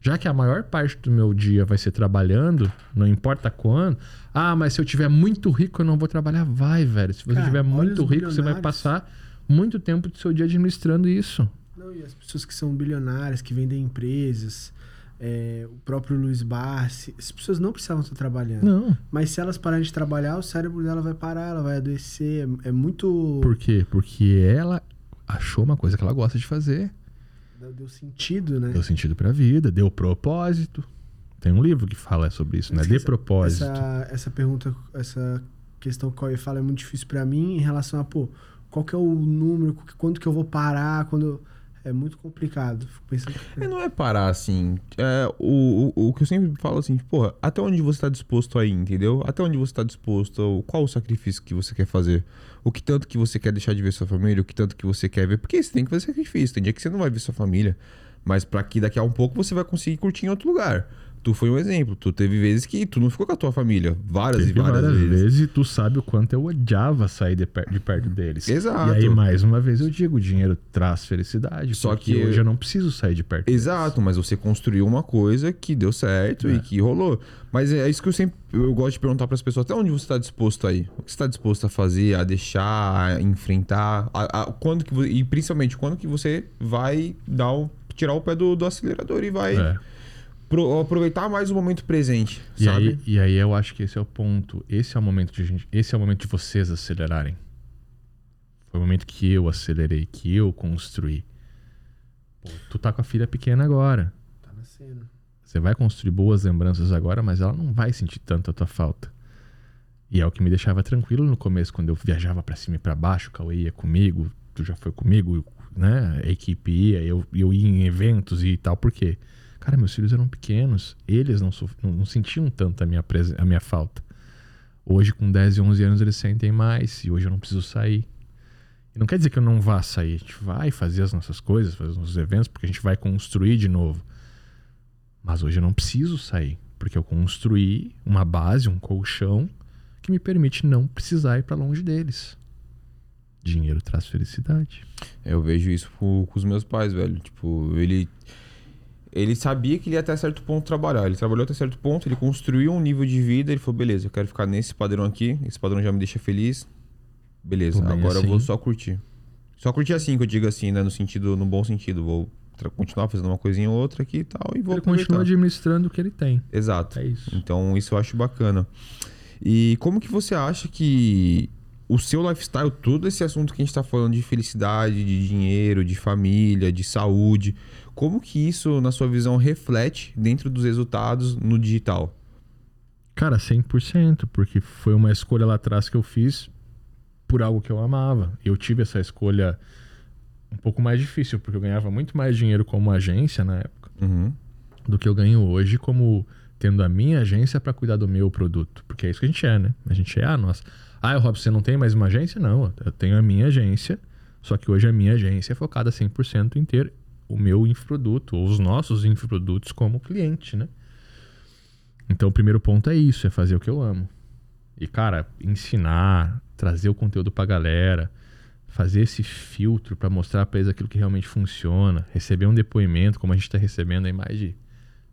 Já que a maior parte do meu dia vai ser trabalhando, não importa quando. Ah, mas se eu tiver muito rico, eu não vou trabalhar. Vai, velho. Se você Cara, tiver muito rico, você vai passar muito tempo do seu dia administrando isso. Não, e as pessoas que são bilionárias, que vendem empresas, é, o próprio Luiz Barsi, as pessoas não precisavam estar trabalhando. Não. Mas se elas pararem de trabalhar, o cérebro dela vai parar, ela vai adoecer. É, é muito. Por quê? Porque ela achou uma coisa que ela gosta de fazer. Deu sentido, né? Deu sentido pra vida, deu propósito. Tem um livro que fala sobre isso, né? De Essa- propósito. Essa, essa pergunta, essa questão que o fala é muito difícil pra mim em relação a, pô, qual que é o número, quando que eu vou parar, quando... É muito complicado. Fico pensando... É, não é parar assim. É, o, o, o que eu sempre falo assim, porra, até onde você tá disposto a ir, entendeu? Até onde você tá disposto, qual o sacrifício que você quer fazer? O que tanto que você quer deixar de ver sua família, o que tanto que você quer ver. Porque você tem que fazer sacrifício. Tem dia que você não vai ver sua família. Mas pra que daqui a um pouco você vai conseguir curtir em outro lugar. Tu foi um exemplo. Tu teve vezes que tu não ficou com a tua família. Várias Teve e várias, várias vezes. vezes e tu sabe o quanto eu odiava sair de, per- de perto deles. Exato. E aí, mais uma vez, eu digo: o dinheiro traz felicidade. Só que- hoje eu não preciso sair de perto. Exato, mas você construiu uma coisa que deu certo É. e que rolou. Mas é isso que eu sempre eu gosto de perguntar para as pessoas: até onde você está disposto a ir? O que você está disposto a fazer, a deixar, a enfrentar? A, a- quando que, e principalmente, quando que você vai dar o, tirar o pé do, do acelerador e vai É. pro- aproveitar mais o momento presente, E sabe? aí, e aí eu acho que esse é o ponto. Esse é o momento de gente, esse é o momento de vocês acelerarem. Foi o momento que eu acelerei, que eu construí. Pô, tu tá com a filha pequena agora. Tá nascendo. Você vai construir boas lembranças agora, mas ela não vai sentir tanto a tua falta. E é o que me deixava tranquilo no começo, quando eu viajava pra cima e pra baixo, o Cauê ia comigo, tu já foi comigo, né? A equipe ia, eu, eu ia em eventos e tal. Por quê? Cara, meus filhos eram pequenos, eles não, não, sentiam tanto a minha, a minha falta. Hoje, com 10 e 11 anos, eles sentem mais e hoje eu não preciso sair. E não quer dizer que eu não vá sair, a gente vai fazer as nossas coisas, fazer os nossos eventos, porque a gente vai construir de novo. Mas hoje eu não preciso sair, porque eu construí uma base, um colchão que me permite não precisar ir para longe deles. Dinheiro traz felicidade. Eu vejo isso com os meus pais, velho. Tipo, ele. Ele sabia que ele ia até certo ponto trabalhar. Ele trabalhou até certo ponto, ele construiu um nível de vida. Ele falou: beleza, eu quero ficar nesse padrão aqui. Esse padrão já me deixa feliz. Beleza, agora eu vou assim. só curtir. Só curtir assim, que eu digo assim, né? No sentido, no bom sentido. Vou continuar fazendo uma coisinha ou outra aqui e tal. E vou ele continua administrando o que ele tem. Exato. É isso. Então, isso eu acho bacana. E como que você acha que o seu lifestyle, todo esse assunto que a gente tá falando de felicidade, de dinheiro, de família, de saúde, como que isso, na sua visão, reflete dentro dos resultados no digital? Cara, 100%, porque foi uma escolha lá atrás que eu fiz por algo que eu amava. Eu tive essa escolha um pouco mais difícil, porque eu ganhava muito mais dinheiro como agência na época Uhum. do que eu ganho hoje como tendo a minha agência para cuidar do meu produto. Porque é isso que a gente é, né? A gente é a nossa. Ah, Robson, você não tem mais uma agência? Não, eu tenho a minha agência, só que hoje a minha agência é focada 100% em ter o meu infoproduto, ou os nossos infoprodutos como cliente, né? Então o primeiro ponto é isso, é fazer o que eu amo. E, cara, ensinar, trazer o conteúdo pra galera, fazer esse filtro pra mostrar pra eles aquilo que realmente funciona, receber um depoimento, como a gente tá recebendo aí mais de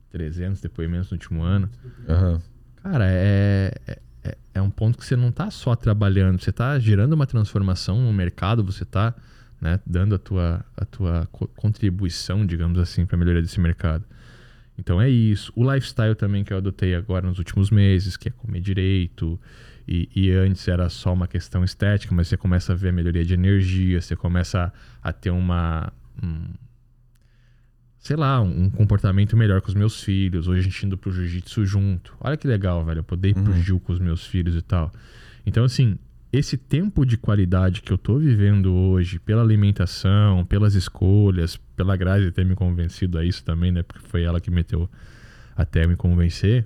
300 depoimentos no último ano. Aham. Cara, é, é, é- um ponto que você não tá só trabalhando, você tá gerando uma transformação no mercado, você tá né, dando a tua, a tua co- contribuição, digamos assim, para a melhoria desse mercado. Então é isso. O lifestyle também que eu adotei agora nos últimos meses, que é comer direito. E, e antes era só uma questão estética, mas você começa a ver a melhoria de energia, você começa a, a ter uma. um- sei lá, um, comportamento melhor com os meus filhos. Hoje a gente indo pro jiu-jitsu junto. Olha que legal, velho. Eu poder ir pro Uhum. jiu com os meus filhos e tal. Então, assim, esse tempo de qualidade que eu tô vivendo hoje, pela alimentação, pelas escolhas, pela Grazi ter me convencido a isso também, né? Porque foi ela que meteu até me convencer.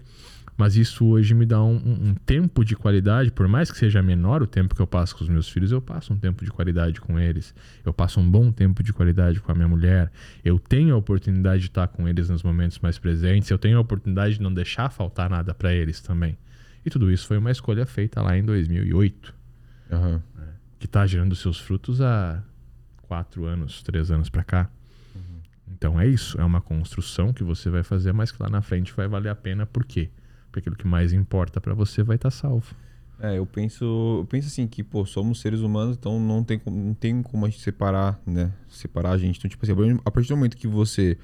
Mas isso hoje me dá um, um- um tempo de qualidade, por mais que seja menor o tempo que eu passo com os meus filhos, eu passo um tempo de qualidade com eles. Eu passo um bom tempo de qualidade com a minha mulher. Eu tenho a oportunidade de estar com eles nos momentos mais presentes. Eu tenho a oportunidade de não deixar faltar nada para eles também. E tudo isso foi uma escolha feita lá em 2008, Aham. que está gerando seus frutos há quatro anos, três anos para cá. Então é isso, é uma construção que você vai fazer, mas que lá na frente vai valer a pena. Por quê? Porque aquilo que mais importa para você vai estar salvo. É, eu penso, eu penso assim que, pô, somos seres humanos, então não tem, não tem como a gente separar, né? Separar a gente. Então, tipo assim, a partir do momento que você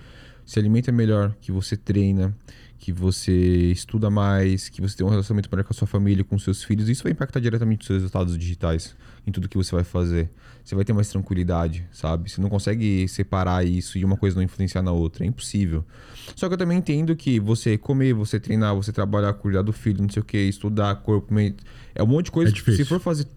se alimenta melhor, que você treina, que você estuda mais, que você tem um relacionamento melhor com a sua família, com seus filhos, isso vai impactar diretamente os seus resultados digitais, em tudo que você vai fazer. Você vai ter mais tranquilidade, sabe? Você não consegue separar isso e uma coisa não influenciar na outra. É impossível. Só que eu também entendo que você comer, você treinar, você trabalhar, cuidar do filho, não sei o que, estudar, corpo, mente, é um monte de coisa É que se for fazer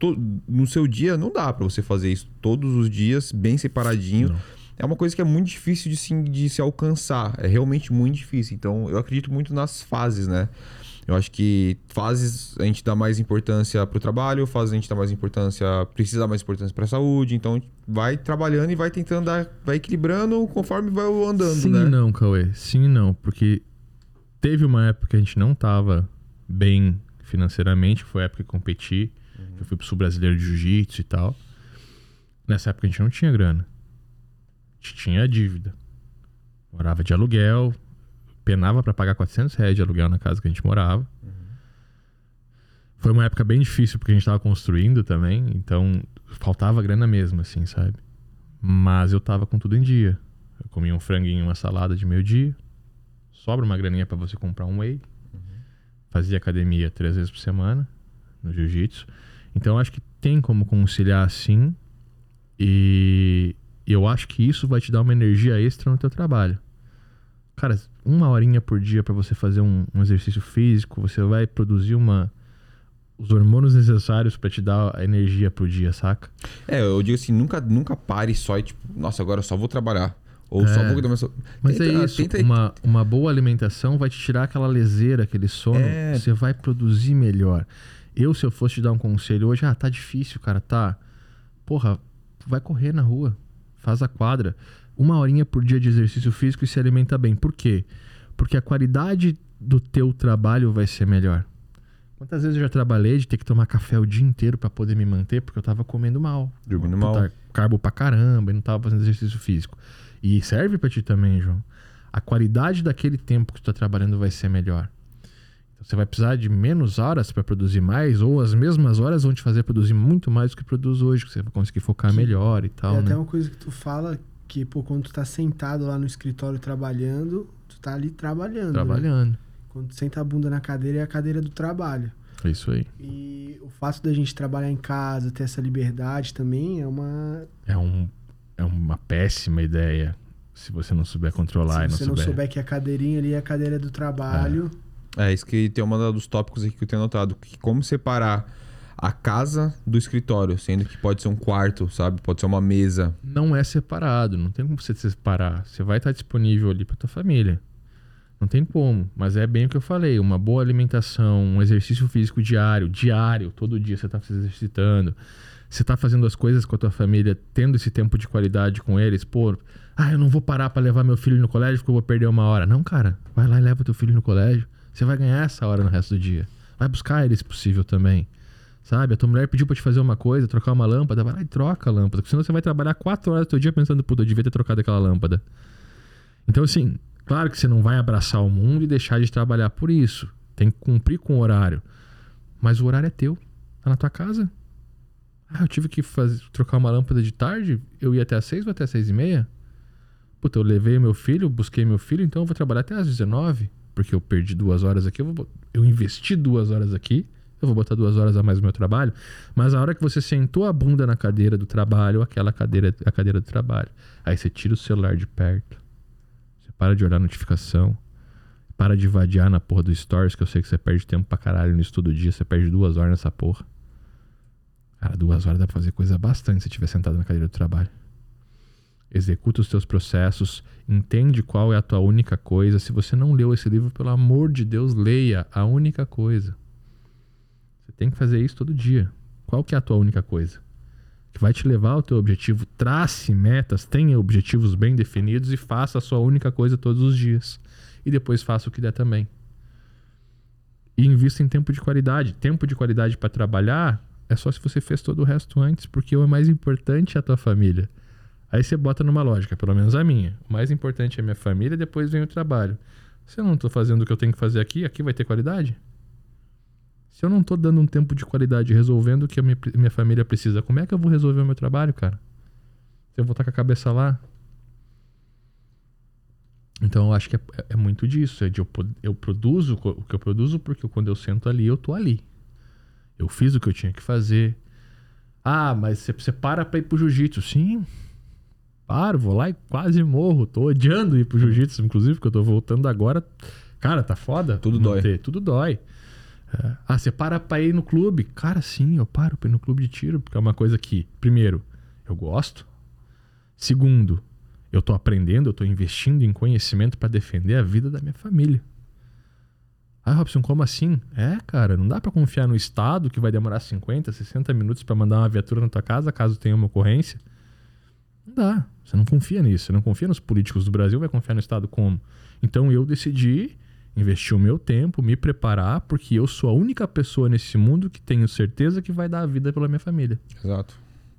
no seu dia, não dá pra você fazer isso todos os dias, bem separadinho. Não. É uma coisa que é muito difícil de se, de se alcançar. É realmente muito difícil. Então, eu acredito muito nas fases, né? Eu acho que fases a gente dá mais importância pro trabalho, fases a gente dá mais importância, precisa dar mais importância pra saúde. Então, a gente vai trabalhando e vai tentando dar, vai equilibrando conforme vai andando, Sim né? e não, Cauê. Sim e não. Porque teve uma época que a gente não tava bem financeiramente, foi a época que eu competi. Eu fui pro Sul Brasileiro de Jiu-Jitsu e tal. Nessa época a gente não tinha grana. Tinha dívida. Morava de aluguel, penava pra pagar 400 reais de aluguel na casa que a gente morava. Foi uma época bem difícil porque a gente tava construindo também, então faltava grana mesmo, assim, sabe? Mas eu tava com tudo em dia. Eu comia um franguinho, uma salada de meio-dia, sobra uma graninha pra você comprar um whey. Fazia academia três vezes por semana no jiu-jitsu. Então acho que tem como conciliar assim. E eu acho que isso vai te dar uma energia extra no teu trabalho. Cara, uma horinha por dia pra você fazer um, um exercício físico, você vai produzir uma os hormônios necessários pra te dar a energia pro dia, saca? É, eu digo assim, nunca, nunca pare só e tipo, nossa, agora eu só vou trabalhar. Ou só É. vou da minha Mas Tenta- é isso, tenta- uma, uma boa alimentação vai te tirar aquela leseira, aquele sono, É. você vai produzir melhor. Eu, se eu fosse te dar um conselho hoje, ah, tá difícil, cara, tá. Porra, vai correr na rua, faz a quadra. Uma horinha por dia de exercício físico e se alimenta bem. Por quê? Porque a qualidade do teu trabalho vai ser melhor. Quantas vezes eu já trabalhei de ter que tomar café o dia inteiro pra poder me manter, porque eu tava comendo mal. Dormindo mal. Carbo pra caramba e não tava fazendo exercício físico. E serve pra ti também, João. A qualidade daquele tempo que tu tá trabalhando vai ser melhor. Você vai precisar de menos horas pra produzir mais, ou as mesmas horas vão te fazer produzir muito mais do que produz hoje, que você vai conseguir focar Que- melhor e É tal, até né? uma coisa que tu fala que, pô, quando tu tá sentado lá no escritório trabalhando, tu tá ali trabalhando. né? Trabalhando. Quando tu senta a bunda na cadeira, é a cadeira do trabalho. É isso aí. E o fato da gente trabalhar em casa, ter essa liberdade também é uma. É, um, é uma péssima ideia se você não souber controlar e se não você não souber. souber que a cadeirinha ali é a cadeira do trabalho. É, isso que tem uma dos tópicos aqui que eu tenho anotado. Que como separar a casa do escritório, sendo que pode ser um quarto, sabe? Pode ser uma mesa. não é separado, não tem como você se separar. Você vai estar disponível ali para tua família. Não tem como, mas é bem o que eu falei, uma boa alimentação, um exercício físico diário, diário, todo dia você está se exercitando. Você está fazendo as coisas com a tua família, tendo esse tempo de qualidade com eles, pô, ah, eu não vou parar para levar meu filho no colégio porque eu vou perder uma hora. Não, cara, vai lá e leva teu filho no colégio. Você vai ganhar essa hora no resto do dia. Vai buscar ele se possível também. Sabe? A tua mulher pediu pra te fazer uma coisa, trocar uma lâmpada, vai lá e troca a lâmpada. Porque senão você vai trabalhar quatro horas do teu dia pensando, puta, eu devia ter trocado aquela lâmpada. Então, assim, claro que você não vai abraçar o mundo e deixar de trabalhar por isso. Tem que cumprir com o horário. Mas o horário é teu. Tá na tua casa. Ah, eu tive que fazer, trocar uma lâmpada de tarde, eu ia até às seis ou até às seis e meia. Puta, eu levei meu filho, busquei meu filho, então eu vou trabalhar até às 19. Porque eu perdi duas horas aqui, eu, vou, eu investi duas horas aqui, eu vou botar duas horas a mais no meu trabalho. Mas a hora que você sentou a bunda na cadeira do trabalho, aquela cadeira a cadeira do trabalho. Aí você tira o celular de perto. Você para de olhar a notificação. Para de vadiar na porra do Stories, que eu sei que você perde tempo pra caralho nisso todo dia. Você perde duas horas nessa porra. Cara, duas horas dá pra fazer coisa bastante se estiver sentado na cadeira do trabalho. Executa os teus processos, entende qual é a tua única coisa. Se você não leu esse livro, pelo amor de Deus, leia a única coisa. Você tem que fazer isso todo dia. Qual que é a tua única coisa? Que vai te levar ao teu objetivo. Trace metas, tenha objetivos bem definidos e faça a sua única coisa todos os dias. E depois faça o que der também. E invista em tempo de qualidade. Tempo de qualidade para trabalhar é só se você fez todo o resto antes, porque o mais importante é a tua família. Aí você bota numa lógica, pelo menos a minha. O mais importante é a minha família, depois vem o trabalho. Se eu não tô fazendo o que eu tenho que fazer aqui, aqui vai ter qualidade? Se eu não tô dando um tempo de qualidade resolvendo o que a minha, minha família precisa, como é que eu vou resolver o meu trabalho, cara? Se eu vou estar com a cabeça lá? Então eu acho que é, é muito disso. É de eu, eu produzo o que eu produzo porque quando eu sento ali, eu tô ali. Eu fiz o que eu tinha que fazer. Ah, mas você, você para pra ir pro jiu-jitsu. Sim. Paro, vou lá e quase morro. Tô odiando ir pro jiu-jitsu, inclusive, porque eu tô voltando agora. Cara, tá foda. Tudo dói. Tudo dói. É. Ah, você para pra ir no clube? Cara, sim, eu paro pra ir no clube de tiro, porque é uma coisa que, primeiro, eu gosto. Segundo, eu tô aprendendo, eu tô investindo em conhecimento pra defender a vida da minha família. Ah, Robson, como assim? É, cara, não dá pra confiar no Estado que vai demorar 50, 60 minutos pra mandar uma viatura na tua casa caso tenha uma ocorrência. Não dá. Você não confia nisso. Você não confia nos políticos do Brasil, vai confiar no Estado como? Então eu decidi investir o meu tempo, me preparar, porque eu sou a única pessoa nesse mundo que tenho certeza que vai dar a vida pela minha família. Exato.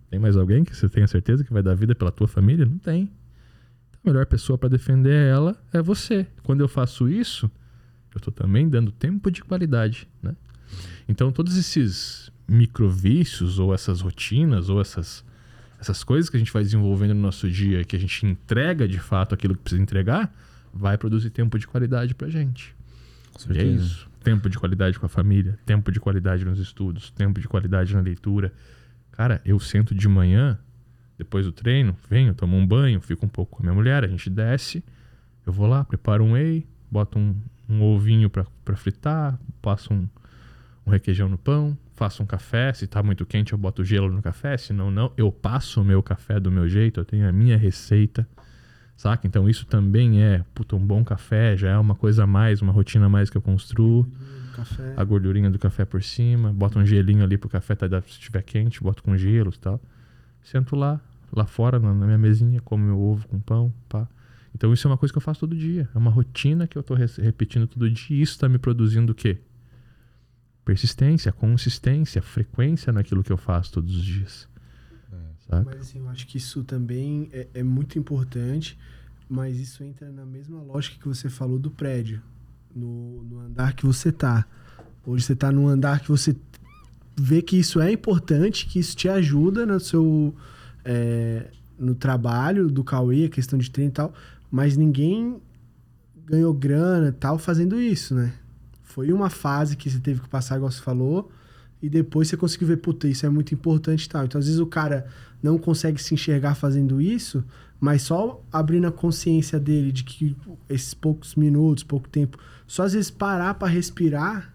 Tem mais alguém que você tenha certeza que vai dar a vida pela tua família? Não tem. Então, a melhor pessoa para defender ela é você. Quando eu faço isso, eu estou também dando tempo de qualidade, né? Então, todos esses microvícios ou essas rotinas ou essas essas coisas que a gente vai desenvolvendo no nosso dia, que a gente entrega de fato aquilo que precisa entregar, vai produzir tempo de qualidade pra gente. Com E é isso. Tempo de qualidade com a família, tempo de qualidade nos estudos, tempo de qualidade na leitura. Cara, eu sento de manhã, depois do treino, venho, tomo um banho, fico um pouco com a minha mulher, a gente desce, eu vou lá, preparo um whey, boto um, um ovinho pra, pra fritar, passo um, um requeijão no pão, faço um café, se tá muito quente eu boto gelo no café, se não, não. Eu passo o meu café do meu jeito, eu tenho a minha receita, saca? Então isso também é, puta, um bom café, já é uma coisa a mais, uma rotina a mais que eu construo. Café. A gordurinha do café por cima, boto um gelinho ali pro café, tá, se estiver quente, boto com gelo e tal. Sento lá, lá fora, na, minha mesinha, como meu ovo com pão, pá. Então isso é uma coisa que eu faço todo dia. É uma rotina que eu tô re- repetindo todo dia e isso tá me produzindo o quê? Persistência, consistência, frequência naquilo que eu faço todos os dias. Saca? Mas assim, eu acho que isso também é, é muito importante, mas isso entra na mesma lógica que você falou do prédio, no, no andar que você tá. Hoje você tá num andar que você vê que isso é importante, que isso te ajuda no seu é, no trabalho do Cauê, a questão de treino e tal, mas ninguém ganhou grana e tal fazendo isso, né? Foi uma fase que você teve que passar, igual você falou, e depois você conseguiu ver, puta, isso é muito importante e tal. Então, às vezes o cara não consegue se enxergar fazendo isso, mas só abrindo a consciência dele de que esses poucos minutos, pouco tempo, só às vezes parar pra respirar,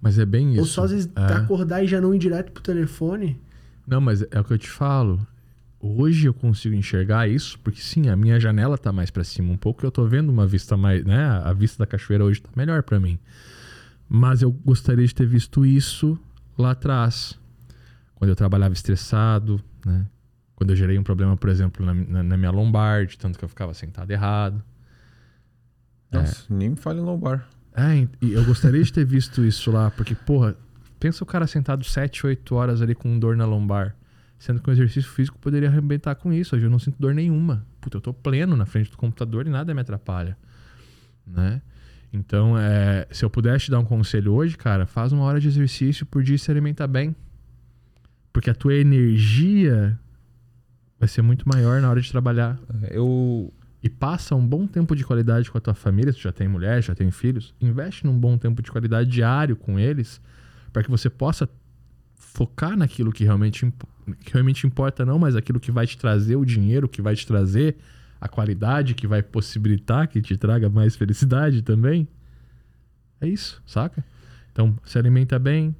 Mas é bem isso. ou só às vezes É. acordar e já não ir direto pro telefone. Não, mas é o que eu te falo. Hoje eu consigo enxergar isso, porque sim, a minha janela tá mais pra cima um pouco, eu tô vendo uma vista mais, né? A vista da cachoeira hoje tá melhor pra mim. Mas eu gostaria de ter visto isso lá atrás, quando eu trabalhava estressado, né? Quando eu gerei um problema, por exemplo, na, na- na minha lombar, de tanto que eu ficava sentado errado. Nossa, nem me fale em lombar. É, e eu gostaria de ter visto isso lá, porque, porra, pensa o cara sentado 7, 8 horas ali com dor na lombar. Sendo que o exercício físico poderia arrebentar com isso. Hoje eu não sinto dor nenhuma. Puta, eu tô pleno na frente do computador e nada me atrapalha. Né? Então, é, se eu pudesse te dar um conselho hoje, cara, faz uma hora de exercício por dia e se alimenta bem. Porque a tua energia vai ser muito maior na hora de trabalhar É, Eu. e passa um bom tempo de qualidade com a tua família, se tu já tem mulher, já tem filhos, investe num bom tempo de qualidade diário com eles, para que você possa focar naquilo que realmente, que realmente importa, não, mas aquilo que vai te trazer o dinheiro, que vai te trazer a qualidade, que vai possibilitar que te traga mais felicidade também. É isso, saca? Então, se alimenta bem,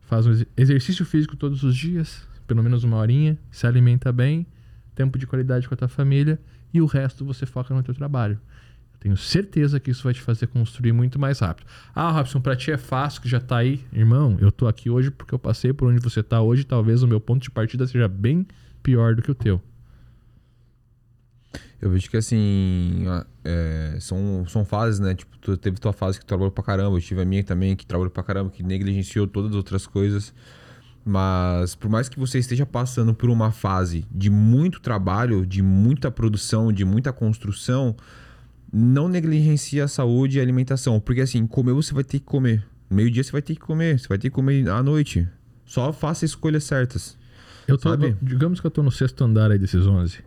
faz um exer- exercício físico todos os dias, pelo menos uma horinha, se alimenta bem, tempo de qualidade com a tua família e o resto você foca no teu trabalho. Eu tenho certeza que isso vai te fazer construir muito mais rápido. Ah, Robson, pra ti é fácil que já tá aí. Irmão, eu tô aqui hoje porque eu passei por onde você tá hoje. Talvez o meu ponto de partida seja bem pior do que o teu. Eu vejo que assim. é, são, são fases, né? Tipo, tu teve tua fase que tu trabalhou pra caramba. Eu tive a minha também que trabalhou pra caramba, que negligenciou todas as outras coisas. Mas por mais que você esteja passando por uma fase de muito trabalho, de muita produção, de muita construção, não negligencia a saúde e a alimentação. Porque assim, comer você vai ter que comer. Meio-dia você vai ter que comer, você vai ter que comer à noite. Só faça escolhas certas. Eu tô, Sabe? digamos que eu tô no sexto andar aí desses 11.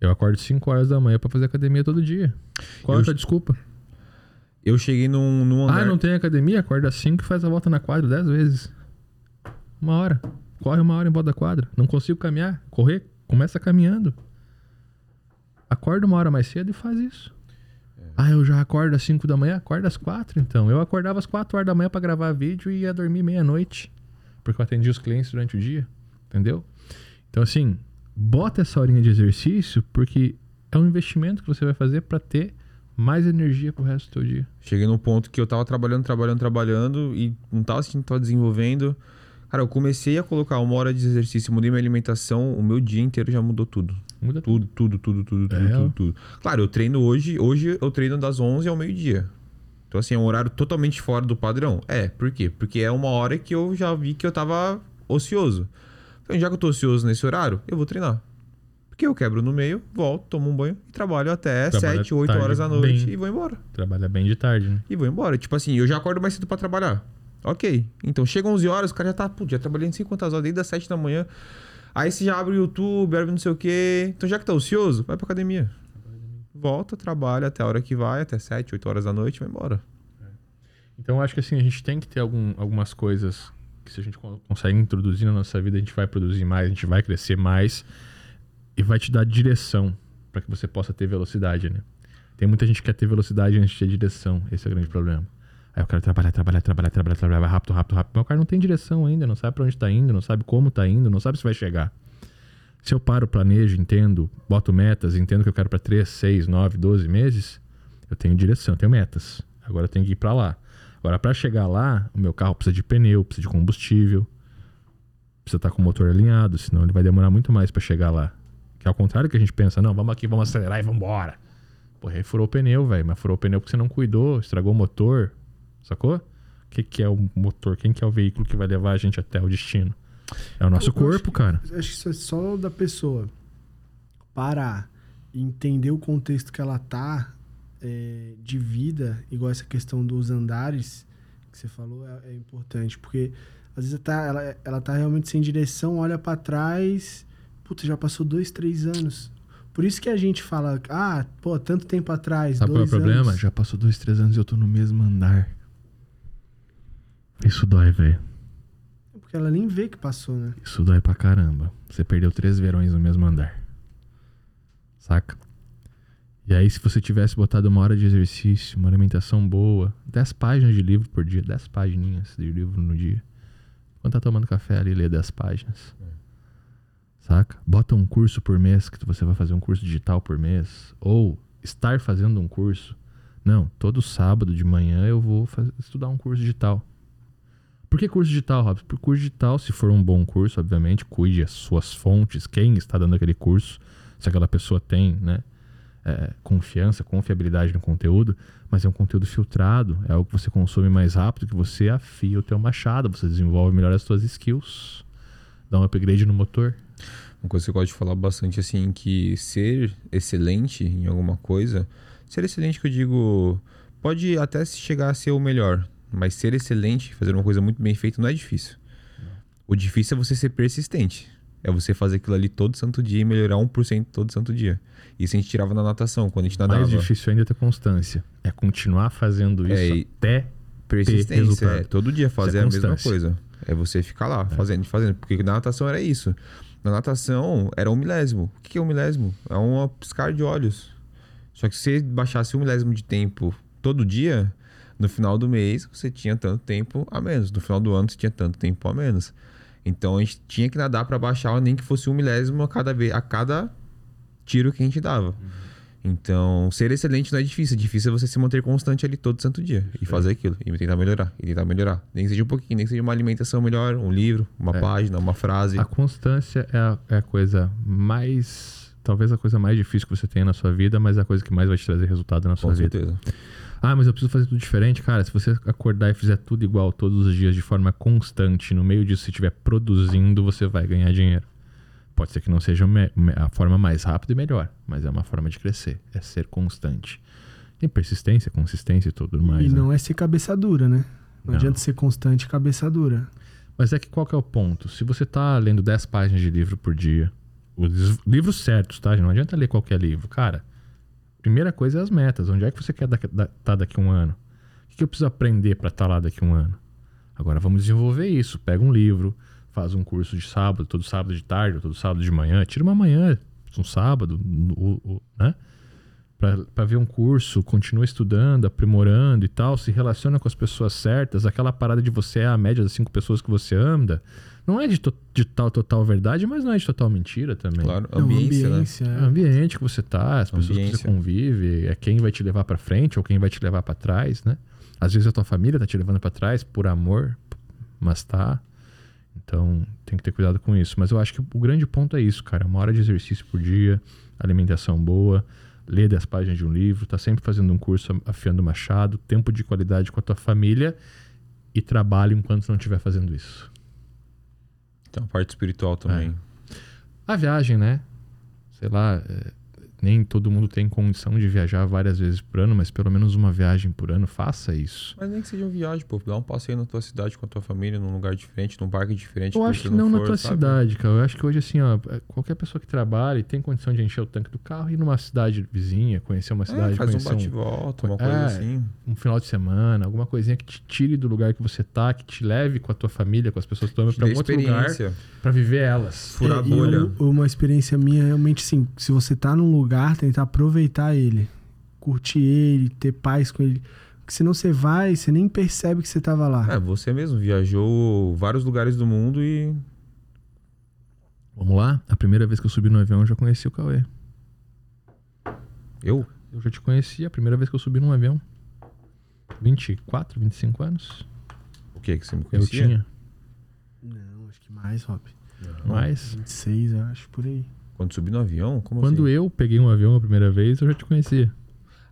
Eu acordo 5 horas da manhã pra fazer academia todo dia. Qual é Eu- a tua desculpa? Eu cheguei num, num andar. Ah, não tem academia? Acorda às 5 e faz a volta na quadra 10 vezes. Uma hora. Corre uma hora em volta da quadra. Não consigo caminhar. Correr, começa caminhando. Acorda uma hora mais cedo e faz isso. Ah, eu já acordo às 5 da manhã? Acorda às 4 então. Eu acordava às 4 horas da manhã pra gravar vídeo e ia dormir meia-noite. Porque eu atendia os clientes durante o dia. Entendeu? Então, assim, bota essa horinha de exercício porque é um investimento que você vai fazer pra ter mais energia pro resto do teu dia. Cheguei num ponto que eu tava trabalhando, trabalhando, trabalhando e não tava sentindo que tava desenvolvendo. Cara, eu comecei a colocar uma hora de exercício, mudei minha alimentação, o meu dia inteiro já mudou tudo. Muda tudo. Tudo, tudo, tudo, tudo, tudo, É, tudo, tudo. Claro, eu treino hoje, hoje eu treino das 11 ao meio-dia. Então, assim, é um horário totalmente fora do padrão. É, por quê? Porque é uma hora que eu já vi que eu tava ocioso. Então, já que eu tô ocioso nesse horário, eu vou treinar. Porque eu quebro no meio, volto, tomo um banho e trabalho até Trabalha 7, 8 tarde horas da noite bem. e vou embora. Trabalha bem de tarde, né? E vou embora. Tipo assim, eu já acordo mais cedo pra trabalhar. Ok. Então chega 11 horas, o cara já tá, pô, já trabalhei não sei quantas horas, desde as 7 da manhã. Aí você já abre o YouTube, abre não sei o quê. Então já que tá ocioso, vai pra academia. Volta, trabalha até a hora que vai, até 7, 8 horas da noite, vai embora. Então eu acho que assim, a gente tem que ter algum, algumas coisas que se a gente con- consegue introduzir na nossa vida, a gente vai produzir mais, a gente vai crescer mais e vai te dar direção para que você possa ter velocidade, né? Tem muita gente que quer ter velocidade antes de ter direção, esse é o grande problema. Aí o cara trabalha, trabalha, trabalha, trabalha, trabalha, vai rápido, rápido, rápido, mas o cara não tem direção ainda, não sabe para onde tá indo, não sabe como tá indo, não sabe se vai chegar. Se eu paro, planejo, entendo, boto metas, entendo que eu quero para 3, 6, 9, 12 meses, eu tenho direção, eu tenho metas. Agora eu tenho que ir para lá. Agora, para chegar lá, o meu carro precisa de pneu, precisa de combustível, precisa estar com o motor alinhado, senão ele vai demorar muito mais para chegar lá. Que é ao contrário que a gente pensa, não, vamos aqui, vamos acelerar e vamos embora. Porra, aí furou o pneu, velho, mas furou o pneu porque você não cuidou, estragou o motor, sacou? O que, que é o motor? Quem que é o veículo que vai levar a gente até o destino? É o nosso Eu acho corpo, que- cara. Acho que isso é só da pessoa parar e entender o contexto que ela tá é, de vida, igual essa questão dos andares que você falou, é, é importante. Porque às vezes tá, ela, ela tá realmente sem direção, olha pra trás, puta, já passou dois, três anos. Por isso que a gente fala, ah, pô, tanto tempo atrás, Sabe qual é o dois problema? anos. Já passou dois, três anos e eu tô no mesmo andar. Isso dói, velho. Porque ela nem vê que passou, né? Isso dói pra caramba. Você perdeu três verões no mesmo andar. Saca? E aí, se você tivesse botado uma hora de exercício, uma alimentação boa, 10 páginas de livro por dia, 10 páginas de livro no dia. Quando tá tomando café ali, lê 10 páginas. Saca? Bota um curso por mês, que você vai fazer um curso digital por mês. Ou estar fazendo um curso. Não, todo sábado de manhã eu vou faz- estudar um curso digital. Por que curso digital, Robson? Por curso digital, se for um bom curso, obviamente, cuide as suas fontes, quem está dando aquele curso, se aquela pessoa tem, né? É, confiança, confiabilidade no conteúdo, mas é um conteúdo filtrado, é algo que você consome mais rápido, que você afia o teu machado, você desenvolve melhor as suas skills, dá um upgrade no motor. Uma coisa que eu gosto de falar bastante assim, que ser excelente em alguma coisa, ser excelente que eu digo, pode até chegar a ser o melhor, mas ser excelente, fazer uma coisa muito bem feita não é difícil. O difícil é você ser persistente. É você fazer aquilo ali todo santo dia e melhorar 1% todo santo dia. Isso a gente tirava na natação, quando a gente nadava. Mais difícil ainda é ter constância. É continuar fazendo isso É, e- até Persistência, é. Todo dia fazer Isso é a mesma coisa. É você ficar lá, fazendo, fazendo. Porque na natação era isso. Na natação era um milésimo. O que é um milésimo? É um piscar de olhos. Só que se você baixasse um milésimo de tempo todo dia, no final do mês você tinha tanto tempo a menos. No final do ano você tinha tanto tempo a menos. Então a gente tinha que nadar para baixar, nem que fosse um milésimo a cada vez, a cada tiro que a gente dava. Então, ser excelente não é difícil. Difícil é você se manter constante ali todo santo dia. E fazer aquilo. E tentar melhorar. E tentar melhorar. Nem que seja um pouquinho, nem que seja uma alimentação melhor, um livro, uma É. página, uma frase. A constância é a, é a coisa mais. Talvez a coisa mais difícil que você tenha na sua vida, mas é a coisa que mais vai te trazer resultado na sua Com vida. certeza. Ah, mas eu preciso fazer tudo diferente. Cara, se você acordar e fizer tudo igual todos os dias de forma constante, no meio disso, se estiver produzindo, você vai ganhar dinheiro. Pode ser que não seja a forma mais rápida e melhor, mas é uma forma de crescer. É ser constante. Tem persistência, consistência e tudo mais. e né? não é ser cabeça dura, né? Não, Não. adianta ser constante e cabeça dura. Mas é que qual que é o ponto? Se você tá lendo 10 páginas de livro por dia, os livros certos, tá? Não adianta ler qualquer livro. Cara, primeira coisa é as metas. Onde é que você quer estar da, tá daqui a um ano? O que, eu preciso aprender para estar lá daqui a um ano? Agora vamos desenvolver isso. Pega um livro, faz um curso de sábado, todo sábado de tarde, ou todo sábado de manhã. Tira uma manhã, um sábado, né? Para ver um curso, continua estudando, aprimorando e tal, se relaciona com as pessoas certas, aquela parada de você é a média das cinco pessoas que você anda, não é de, to- de tal total verdade, mas não é de total mentira também. Claro, É uma ambiência, né? ambiência, É o ambiente que você tá, as pessoas que você Ambiência. convive, é quem vai te levar pra frente ou quem vai te levar pra trás, né? Às vezes a tua família tá te levando pra trás por amor, mas tá. Então, tem que ter cuidado com isso. Mas eu acho que o grande ponto é isso, cara. Uma hora de exercício por dia, alimentação boa, lê 10 páginas de um livro, tá sempre fazendo um curso afiando o machado, tempo de qualidade com a tua família e trabalho enquanto não estiver fazendo isso. Então, a parte espiritual também. A viagem, né? Sei lá, é, nem todo mundo tem condição de viajar várias vezes por ano, mas pelo menos uma viagem por ano, faça isso. Mas nem que seja uma viagem, pô. Dá um passeio na tua cidade com a tua família, num lugar diferente, num parque diferente. Eu acho que não for, na tua sabe? cidade, cara. Eu acho que hoje, assim, ó, qualquer pessoa que trabalha e tem condição de encher o tanque do carro, ir numa cidade vizinha, conhecer uma É, cidade, faz um conhecer um, bate-volta, uma É. coisa assim. um final de semana, alguma coisinha que te tire do lugar que você tá, que te leve com a tua família, com as pessoas que tu ama, pra um outro lugar, experiência. pra viver elas. Furar a É, bolha. eu- uma experiência minha é realmente assim, se você tá num lugar, tentar aproveitar ele, curtir ele, ter paz com ele. Porque senão você vai, você nem percebe que você tava lá. É, você mesmo viajou vários lugares do mundo e. Vamos lá? A primeira vez que eu subi no avião, eu já conheci o Cauê. Eu? Eu já te conheci a primeira vez que eu subi num avião. 24, 25 anos. O que que você me Eu conhecia? tinha. Não, acho que mais, Rob. Mas 26, eu acho, por aí. Quando subi no avião? Como quando assim? eu peguei um avião a primeira vez, eu já te conhecia.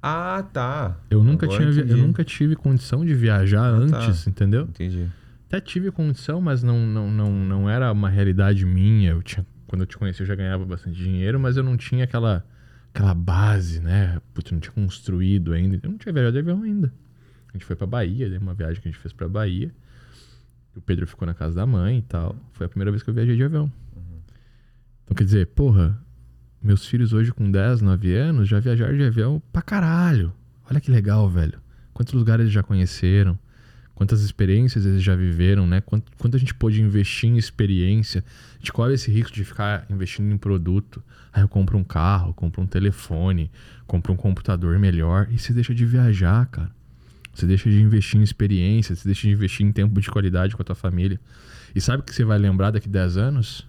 Ah, tá. Eu nunca, Agora tinha, eu nunca tive condição de viajar Ah, tá. antes, entendeu? Entendi. Até tive condição, mas não, não, não, não era uma realidade minha. Eu tinha, quando eu te conheci, eu já ganhava bastante dinheiro, mas eu não tinha aquela, aquela base, né? Putz, eu não tinha construído ainda. Eu não tinha viajado de avião ainda. A gente foi pra Bahia, deu uma viagem que a gente fez pra Bahia. O Pedro ficou na casa da mãe e tal. Foi a primeira vez que eu viajei de avião. Então, quer dizer, porra, meus filhos hoje com 10, 9 anos já viajaram de avião pra caralho. Olha que legal, velho. Quantos lugares eles já conheceram, quantas experiências eles já viveram, né? Quanto, quanto a gente pôde investir em experiência. A gente corre esse risco de ficar investindo em produto. Aí eu compro um carro, compro um telefone, compro um computador melhor e você deixa de viajar, cara. Você deixa de investir em experiência, você deixa de investir em tempo de qualidade com a tua família. E sabe o que você vai lembrar daqui 10 anos?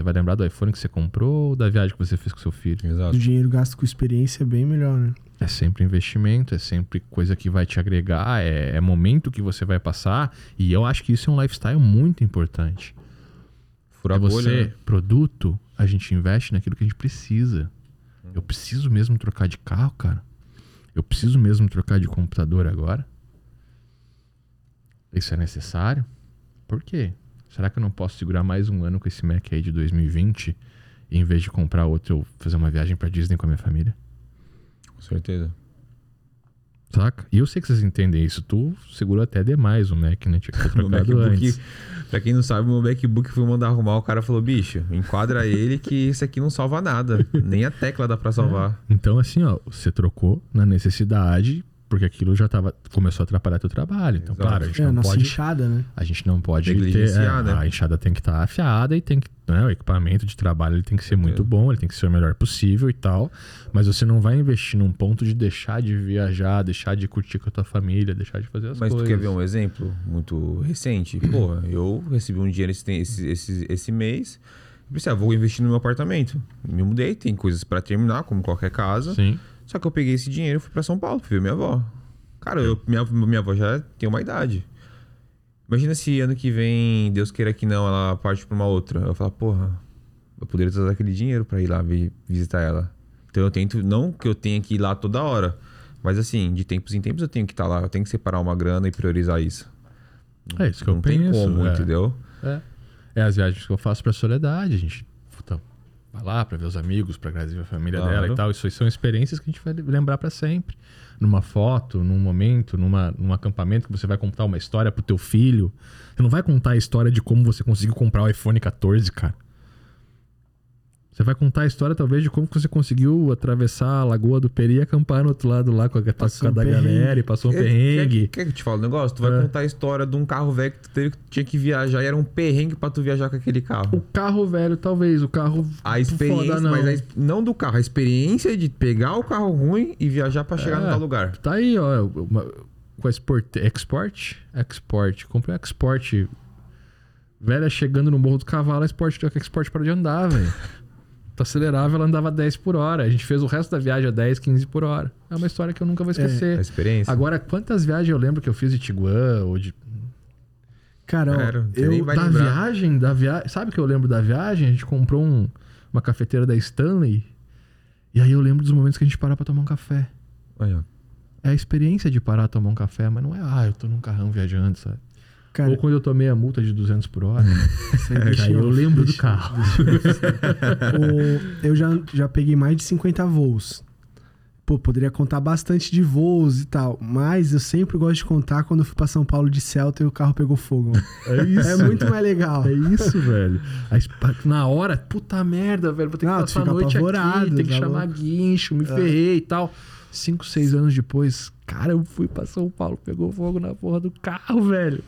Você vai lembrar do iPhone que você comprou ou da viagem que você fez com seu filho? Exato. O dinheiro gasto com experiência é bem melhor, né? É sempre investimento, é sempre coisa que vai te agregar, é, é momento que você vai passar. E eu acho que isso é um lifestyle muito importante. Furar é a bolha. você, né? produto, a gente investe naquilo que a gente precisa. Eu preciso mesmo trocar de carro, cara. Eu preciso mesmo trocar de computador agora. Isso é necessário? Por quê? Será que eu não posso segurar mais um ano com esse Mac aí de 2020 e em vez de comprar outro eu fazer uma viagem pra Disney com a minha família? Com certeza. Saca? E eu sei que vocês entendem isso. Tu segurou até demais o Mac, né? Tinha que ter (laughs) trocado antes. pra quem não sabe, meu MacBook foi mandar arrumar, o cara falou, bicho, enquadra ele que isso aqui não salva nada. Nem a tecla dá pra salvar. Então, assim, ó, você trocou na necessidade, porque aquilo já tava, começou a atrapalhar teu trabalho. Então, Exato. claro, a gente É, não nossa pode. enxada, né? A gente não pode ter. Negligenciar, é, né? A enxada tem que estar afiada e tem que. Né, o equipamento de trabalho ele tem que ser muito bom, ele tem que ser o melhor possível e tal. Mas você não vai investir num ponto de deixar de viajar, deixar de curtir com a tua família, deixar de fazer as Mas coisas. tu quer ver um exemplo muito recente? (clears throat) Porra, eu recebi um dinheiro esse, esse, esse, esse mês. Eu pensei, ah, vou investir no meu apartamento. Me mudei, tem coisas pra terminar, como qualquer casa. Sim. Só que eu peguei esse dinheiro e fui pra São Paulo, fui ver minha avó. Cara, eu, minha, minha avó já tem uma idade. Imagina se ano que vem, Deus queira que não, ela parte pra uma outra. Eu falo, porra, eu poderia usar aquele dinheiro pra ir lá vi- visitar ela. Então eu tento, não que eu tenha que ir lá toda hora, mas assim, de tempos em tempos eu tenho que estar lá, eu tenho que separar uma grana e priorizar isso. É isso que eu não penso. tem como, é. entendeu? É. É as viagens que eu faço pra soledade. A gente vai lá pra ver os amigos, pra agradecer a família Claro. dela e tal. Isso aí são experiências que a gente vai lembrar pra sempre. Numa foto, num momento, numa, num acampamento que você vai contar uma história pro teu filho. Você não vai contar a história de como você conseguiu comprar o iPhone 14, cara. Você vai contar a história, talvez, de como você conseguiu atravessar a Lagoa do Peri e acampar no outro lado lá com a, com a Passou um da perrengue. galera e passou um perrengue. Quer, quer que eu te fale um negócio? Tu vai É. contar a história de um carro velho que tu teve, tinha que viajar e era um perrengue pra tu viajar com aquele carro. O carro velho, talvez. O carro. A experiência, foda, não. mas a não do carro, a experiência de pegar o carro ruim e viajar pra chegar É. no tal lugar. Tá aí, ó. Uma, com a Sport, Export? Export. Comprei um Export. Velha chegando no Morro do Cavalo, a Export, a Export parou de andar, velho. (laughs) Tu acelerava, ela andava 10 por hora. A gente fez o resto da viagem a 10, 15 por hora. É uma história que eu nunca vou A esquecer. experiência. Agora, quantas viagens eu lembro que eu fiz de Tiguan ou de. Cara, eu, da lembrar. viagem, da viagem. Sabe o que eu lembro da viagem? A gente comprou um- uma cafeteira da Stanley E aí eu lembro dos momentos que a gente para pra tomar um café. Aí, ó. É a experiência de parar tomar um café, mas não é, ah, eu tô num carrão viajando, sabe? Cara, Ou quando eu tomei a multa de 200 por hora. (laughs) isso aí eu lembro do carro. (laughs) O- eu já, já peguei mais de 50 voos. Pô, poderia contar bastante de voos e tal, mas eu sempre gosto de contar quando eu fui pra São Paulo de Celta e o carro pegou fogo. É isso. É muito mais legal. É isso, velho. Aí, na hora, puta merda, velho. Vou ter que Não, tu passar a noite aqui, tem que tá chamar louco. guincho, me ferrei e tal. Cinco, seis anos depois, cara, eu fui pra São Paulo, pegou fogo na porra do carro, velho.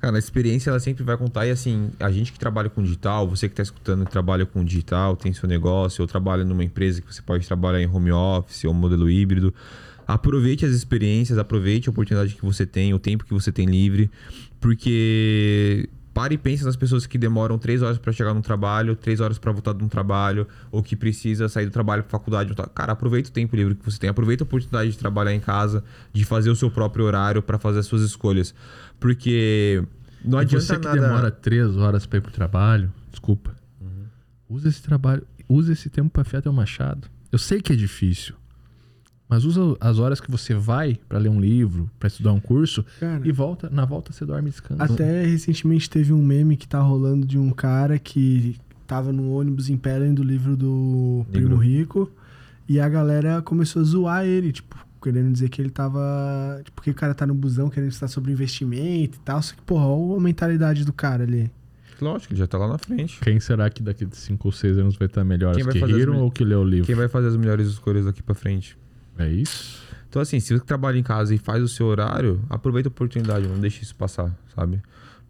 Cara, a experiência ela sempre vai contar. E assim, a gente que trabalha com digital, você que tá escutando que trabalha com digital, tem seu negócio, ou trabalha numa empresa que você pode trabalhar em home office ou modelo híbrido. Aproveite as experiências, aproveite a oportunidade que você tem, o tempo que você tem livre, porque pare e pense nas pessoas que demoram três horas para chegar no trabalho, três horas para voltar de um trabalho, ou que precisa sair do trabalho para faculdade. Cara, aproveita o tempo livre que você tem, aproveita a oportunidade de trabalhar em casa, de fazer o seu próprio horário para fazer as suas escolhas, porque não E adianta você que nada. demora três horas pra ir pro trabalho, desculpa. Usa esse trabalho, usa esse tempo pra afiar teu machado. Eu sei que é difícil, mas usa as horas que você vai pra ler um livro, pra estudar um curso Cara, e volta, na volta você dorme e descansa. até recentemente teve um meme que tá rolando de um cara que tava no ônibus em pé lendo o livro do Negro. Primo Rico e a galera começou a zoar ele, tipo, querendo dizer que ele tava. Tipo, que o cara tá no busão querendo estar sobre investimento e tal. Só que, porra, olha a mentalidade do cara ali. Lógico, ele já tá lá na frente. Quem será que daqui de 5 ou 6 anos vai estar melhor? Quem Os vai que fazer as riram me- ou que leu o livro? Quem vai fazer as melhores escolhas daqui pra frente? É isso? Então, assim, se você trabalha em casa e faz o seu horário, aproveita a oportunidade, não deixe isso passar, sabe?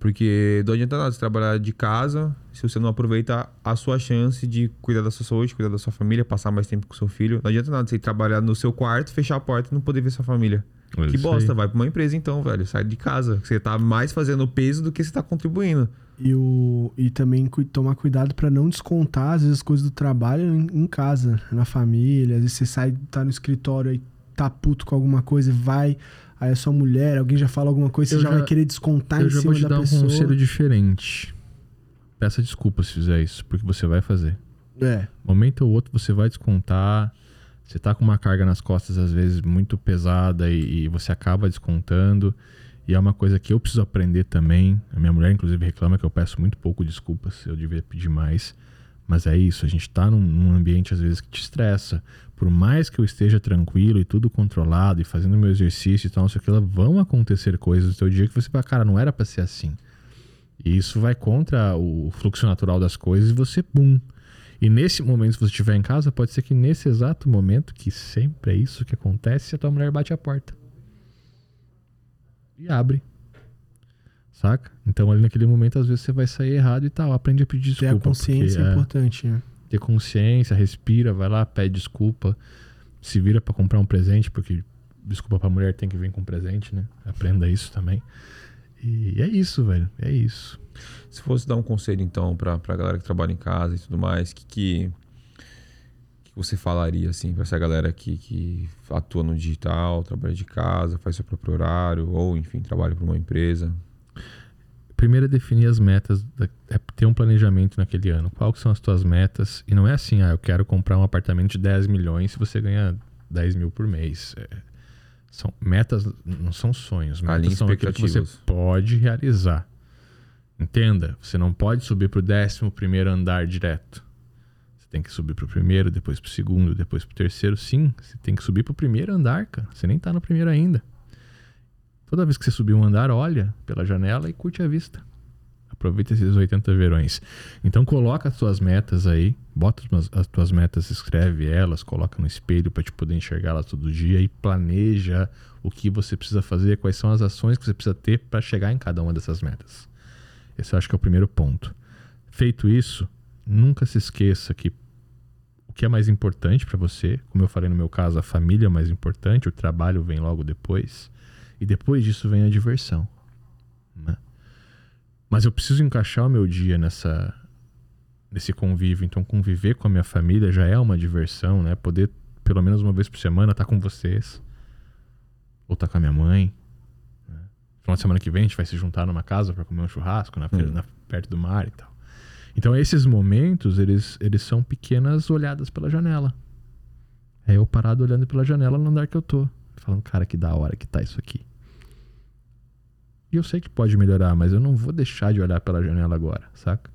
Porque não adianta nada você trabalhar de casa se você não aproveita a sua chance de cuidar da sua saúde, cuidar da sua família, passar mais tempo com seu filho. Não adianta nada você trabalhar no seu quarto, fechar a porta e não poder ver sua família. É que bosta, aí. vai pra uma empresa então, velho. Sai de casa. Você tá mais fazendo peso do que você tá contribuindo. E, o, e também cu- tomar cuidado pra não descontar, às vezes, as coisas do trabalho em, em casa, na família. Às vezes você sai, tá no escritório aí, tá puto com alguma coisa e vai. Aí a sua mulher, alguém já fala alguma coisa, você Eu já, já- vai querer descontar Eu em já cima vou te da dar um pessoa. conselho diferente. Peça desculpa se fizer isso, porque você vai fazer. É, Momento ou outro você vai descontar. Você tá com uma carga nas costas, às vezes, muito pesada e, e você acaba descontando. E é uma coisa que eu preciso aprender também. A minha mulher, inclusive, reclama que eu peço muito pouco desculpas. Eu devia pedir mais. Mas é isso, a gente tá num, num ambiente, às vezes, que te estressa. Por mais que eu esteja tranquilo e tudo controlado e fazendo meu exercício e tal, não sei o que vão acontecer coisas no seu dia que você fala, cara, não era pra ser assim. E isso vai contra o fluxo natural das coisas e você, bum, e nesse momento, se você estiver em casa, pode ser que nesse exato momento, que sempre é isso que acontece, a tua mulher bate a porta. E abre. Saca? Então ali naquele momento, às vezes você vai sair errado e tal. Aprende a pedir ter desculpa. a consciência porque, é é, importante, né? ter consciência, respira, vai lá, pede desculpa. Se vira pra comprar um presente, porque desculpa pra mulher tem que vir com presente, né? Aprenda isso também. E é isso, velho. É isso. Se fosse dar um conselho, então, pra, pra galera que trabalha em casa e tudo mais, que, que, que você falaria, assim, pra essa galera que, que atua no digital, trabalha de casa, faz seu próprio horário, ou, enfim, trabalha pra uma empresa? Primeiro é definir as metas, é ter um planejamento naquele ano. Quais são as tuas metas? E não é assim, ah, eu quero comprar um apartamento de 10 milhões se você ganha 10 mil por mês. É, são metas, não são sonhos. Metas são aquilo que você pode realizar. Entenda, você não pode subir para o décimo primeiro andar direto. Tem que subir para o primeiro, depois para o segundo, depois para o terceiro. Sim, você tem que subir para o primeiro andar, cara. Você nem tá no primeiro ainda. Toda vez que você subir um andar, olha pela janela e curte a vista. Aproveita esses 80 verões. Então coloca as tuas metas aí, bota as tuas metas, escreve elas, coloca no espelho para te poder enxergá-las todo dia e planeja o que você precisa fazer, quais são as ações que você precisa ter para chegar em cada uma dessas metas. Esse eu acho que é o primeiro ponto. Feito isso, nunca se esqueça que o que é mais importante para você, como eu falei no meu caso, a família é mais importante, o trabalho vem logo depois, e depois disso vem a diversão. né? Mas eu preciso encaixar o meu dia nessa nesse convívio, então conviver com a minha família já é uma diversão, né? Poder pelo menos uma vez por semana estar com vocês ou estar com a minha mãe. Né? Final de semana que vem a gente vai se juntar numa casa para comer um churrasco na, Hum. na- perto do mar e tal. Então esses momentos eles eles são pequenas olhadas pela janela. É eu parado olhando pela janela no andar que eu tô. Falando, cara, que da hora que tá isso aqui. E eu sei que pode melhorar, mas eu não vou deixar de olhar pela janela agora, saca?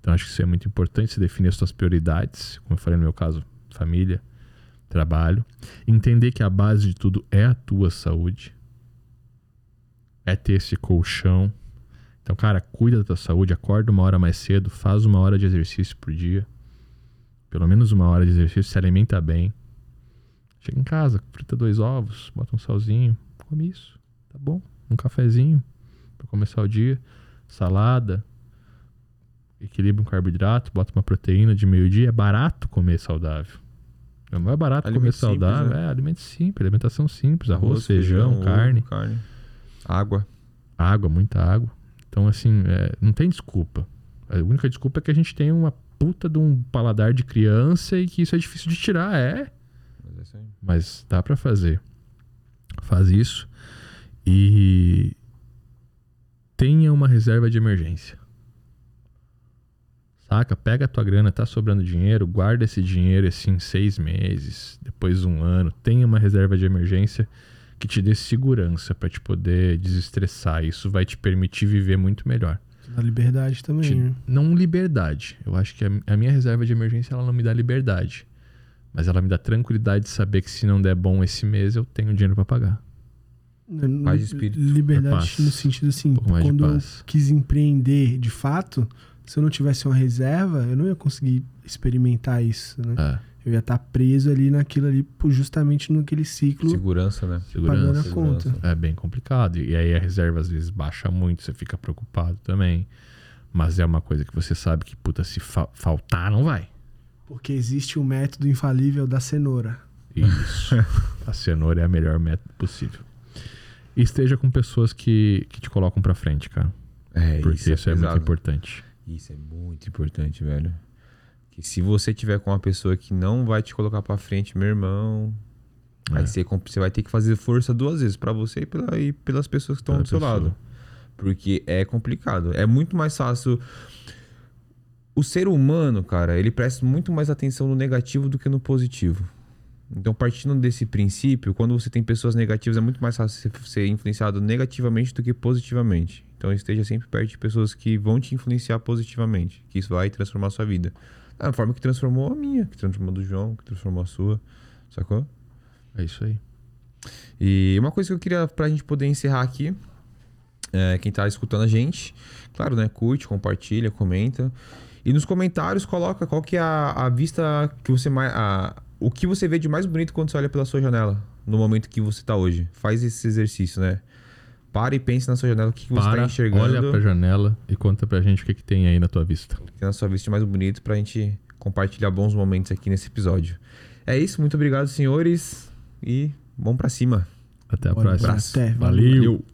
Então acho que isso é muito importante, se definir as suas prioridades, como eu falei no meu caso, família, trabalho. Entender que a base de tudo é a tua saúde. É ter esse colchão. Então, cara, cuida da tua saúde, acorda uma hora mais cedo, faz uma hora de exercício por dia. Pelo menos uma hora de exercício, se alimenta bem. Chega em casa, frita dois ovos, bota um salzinho, come isso, tá bom? Um cafezinho para começar o dia, salada, equilibra um carboidrato, bota uma proteína de meio-dia. É barato comer saudável. Não é barato Alimento comer simples, saudável, né? é alimento simples, alimentação simples, arroz, feijão, ovo, carne, carne. Água. água, muita água. Então, assim, é, não tem desculpa. A única desculpa é que a gente tem uma puta de um paladar de criança e que isso é difícil de tirar, é. Mas é. Mas dá pra fazer. Faz isso e tenha uma reserva de emergência. Saca? Pega a tua grana, tá sobrando dinheiro, guarda esse dinheiro assim seis meses, depois um ano. Tenha uma reserva de emergência que te dê segurança pra te poder desestressar. Isso vai te permitir viver muito melhor. Da liberdade também, Te- né? Não liberdade. Eu acho que a, a minha reserva de emergência ela não me dá liberdade. Mas ela me dá tranquilidade de saber que se não der bom esse mês, eu tenho dinheiro pra pagar. Paz de espírito. Liberdade no sentido assim, Um mais quando eu quis empreender de fato, se eu não tivesse uma reserva, eu não ia conseguir experimentar isso, né? É, Eu ia estar preso ali naquilo ali, justamente naquele ciclo, Segurança, né? pagando a segurança. conta. segurança. É bem complicado. E aí a reserva às vezes baixa muito, você fica preocupado também. Mas é uma coisa que você sabe que, puta, se fa- faltar, não vai. Porque existe o método infalível da cenoura. Isso. (laughs) a cenoura é a melhor método possível. E esteja com pessoas que, que te colocam pra frente, cara. É, Porque isso, é, muito pesado. importante. Isso é muito importante, velho. Que se você tiver com uma pessoa que não vai te colocar pra frente, meu irmão, É. aí você, você vai ter que fazer força duas vezes, pra você e, pela- e pelas pessoas que estão do seu pessoa. lado. Porque é complicado. É muito mais fácil. O ser humano, cara, ele presta muito mais atenção no negativo do que no positivo. Então, partindo desse princípio, quando você tem pessoas negativas, é muito mais fácil você ser influenciado negativamente do que positivamente. Então, esteja sempre perto de pessoas que vão te influenciar positivamente, que isso vai transformar a sua vida. Da forma que transformou a minha, que transformou a do João, que transformou a sua. Sacou? É isso aí. E uma coisa que eu queria pra gente poder encerrar aqui, é, quem tá escutando a gente, claro, né? Curte, compartilha, comenta. E nos comentários coloca qual que é a, a vista que você mais. a- o que você vê de mais bonito quando você olha pela sua janela, no momento que você tá hoje. Faz esse exercício, né? Para e pense na sua janela, o que, que você Para, tá enxergando. olha pra janela e conta pra gente o que, que tem aí na tua vista. que tem na sua vista mais bonito pra gente compartilhar bons momentos aqui nesse episódio. É isso, muito obrigado, senhores. E vamos pra cima. Até a Bora, próxima. até, Valeu. Valeu.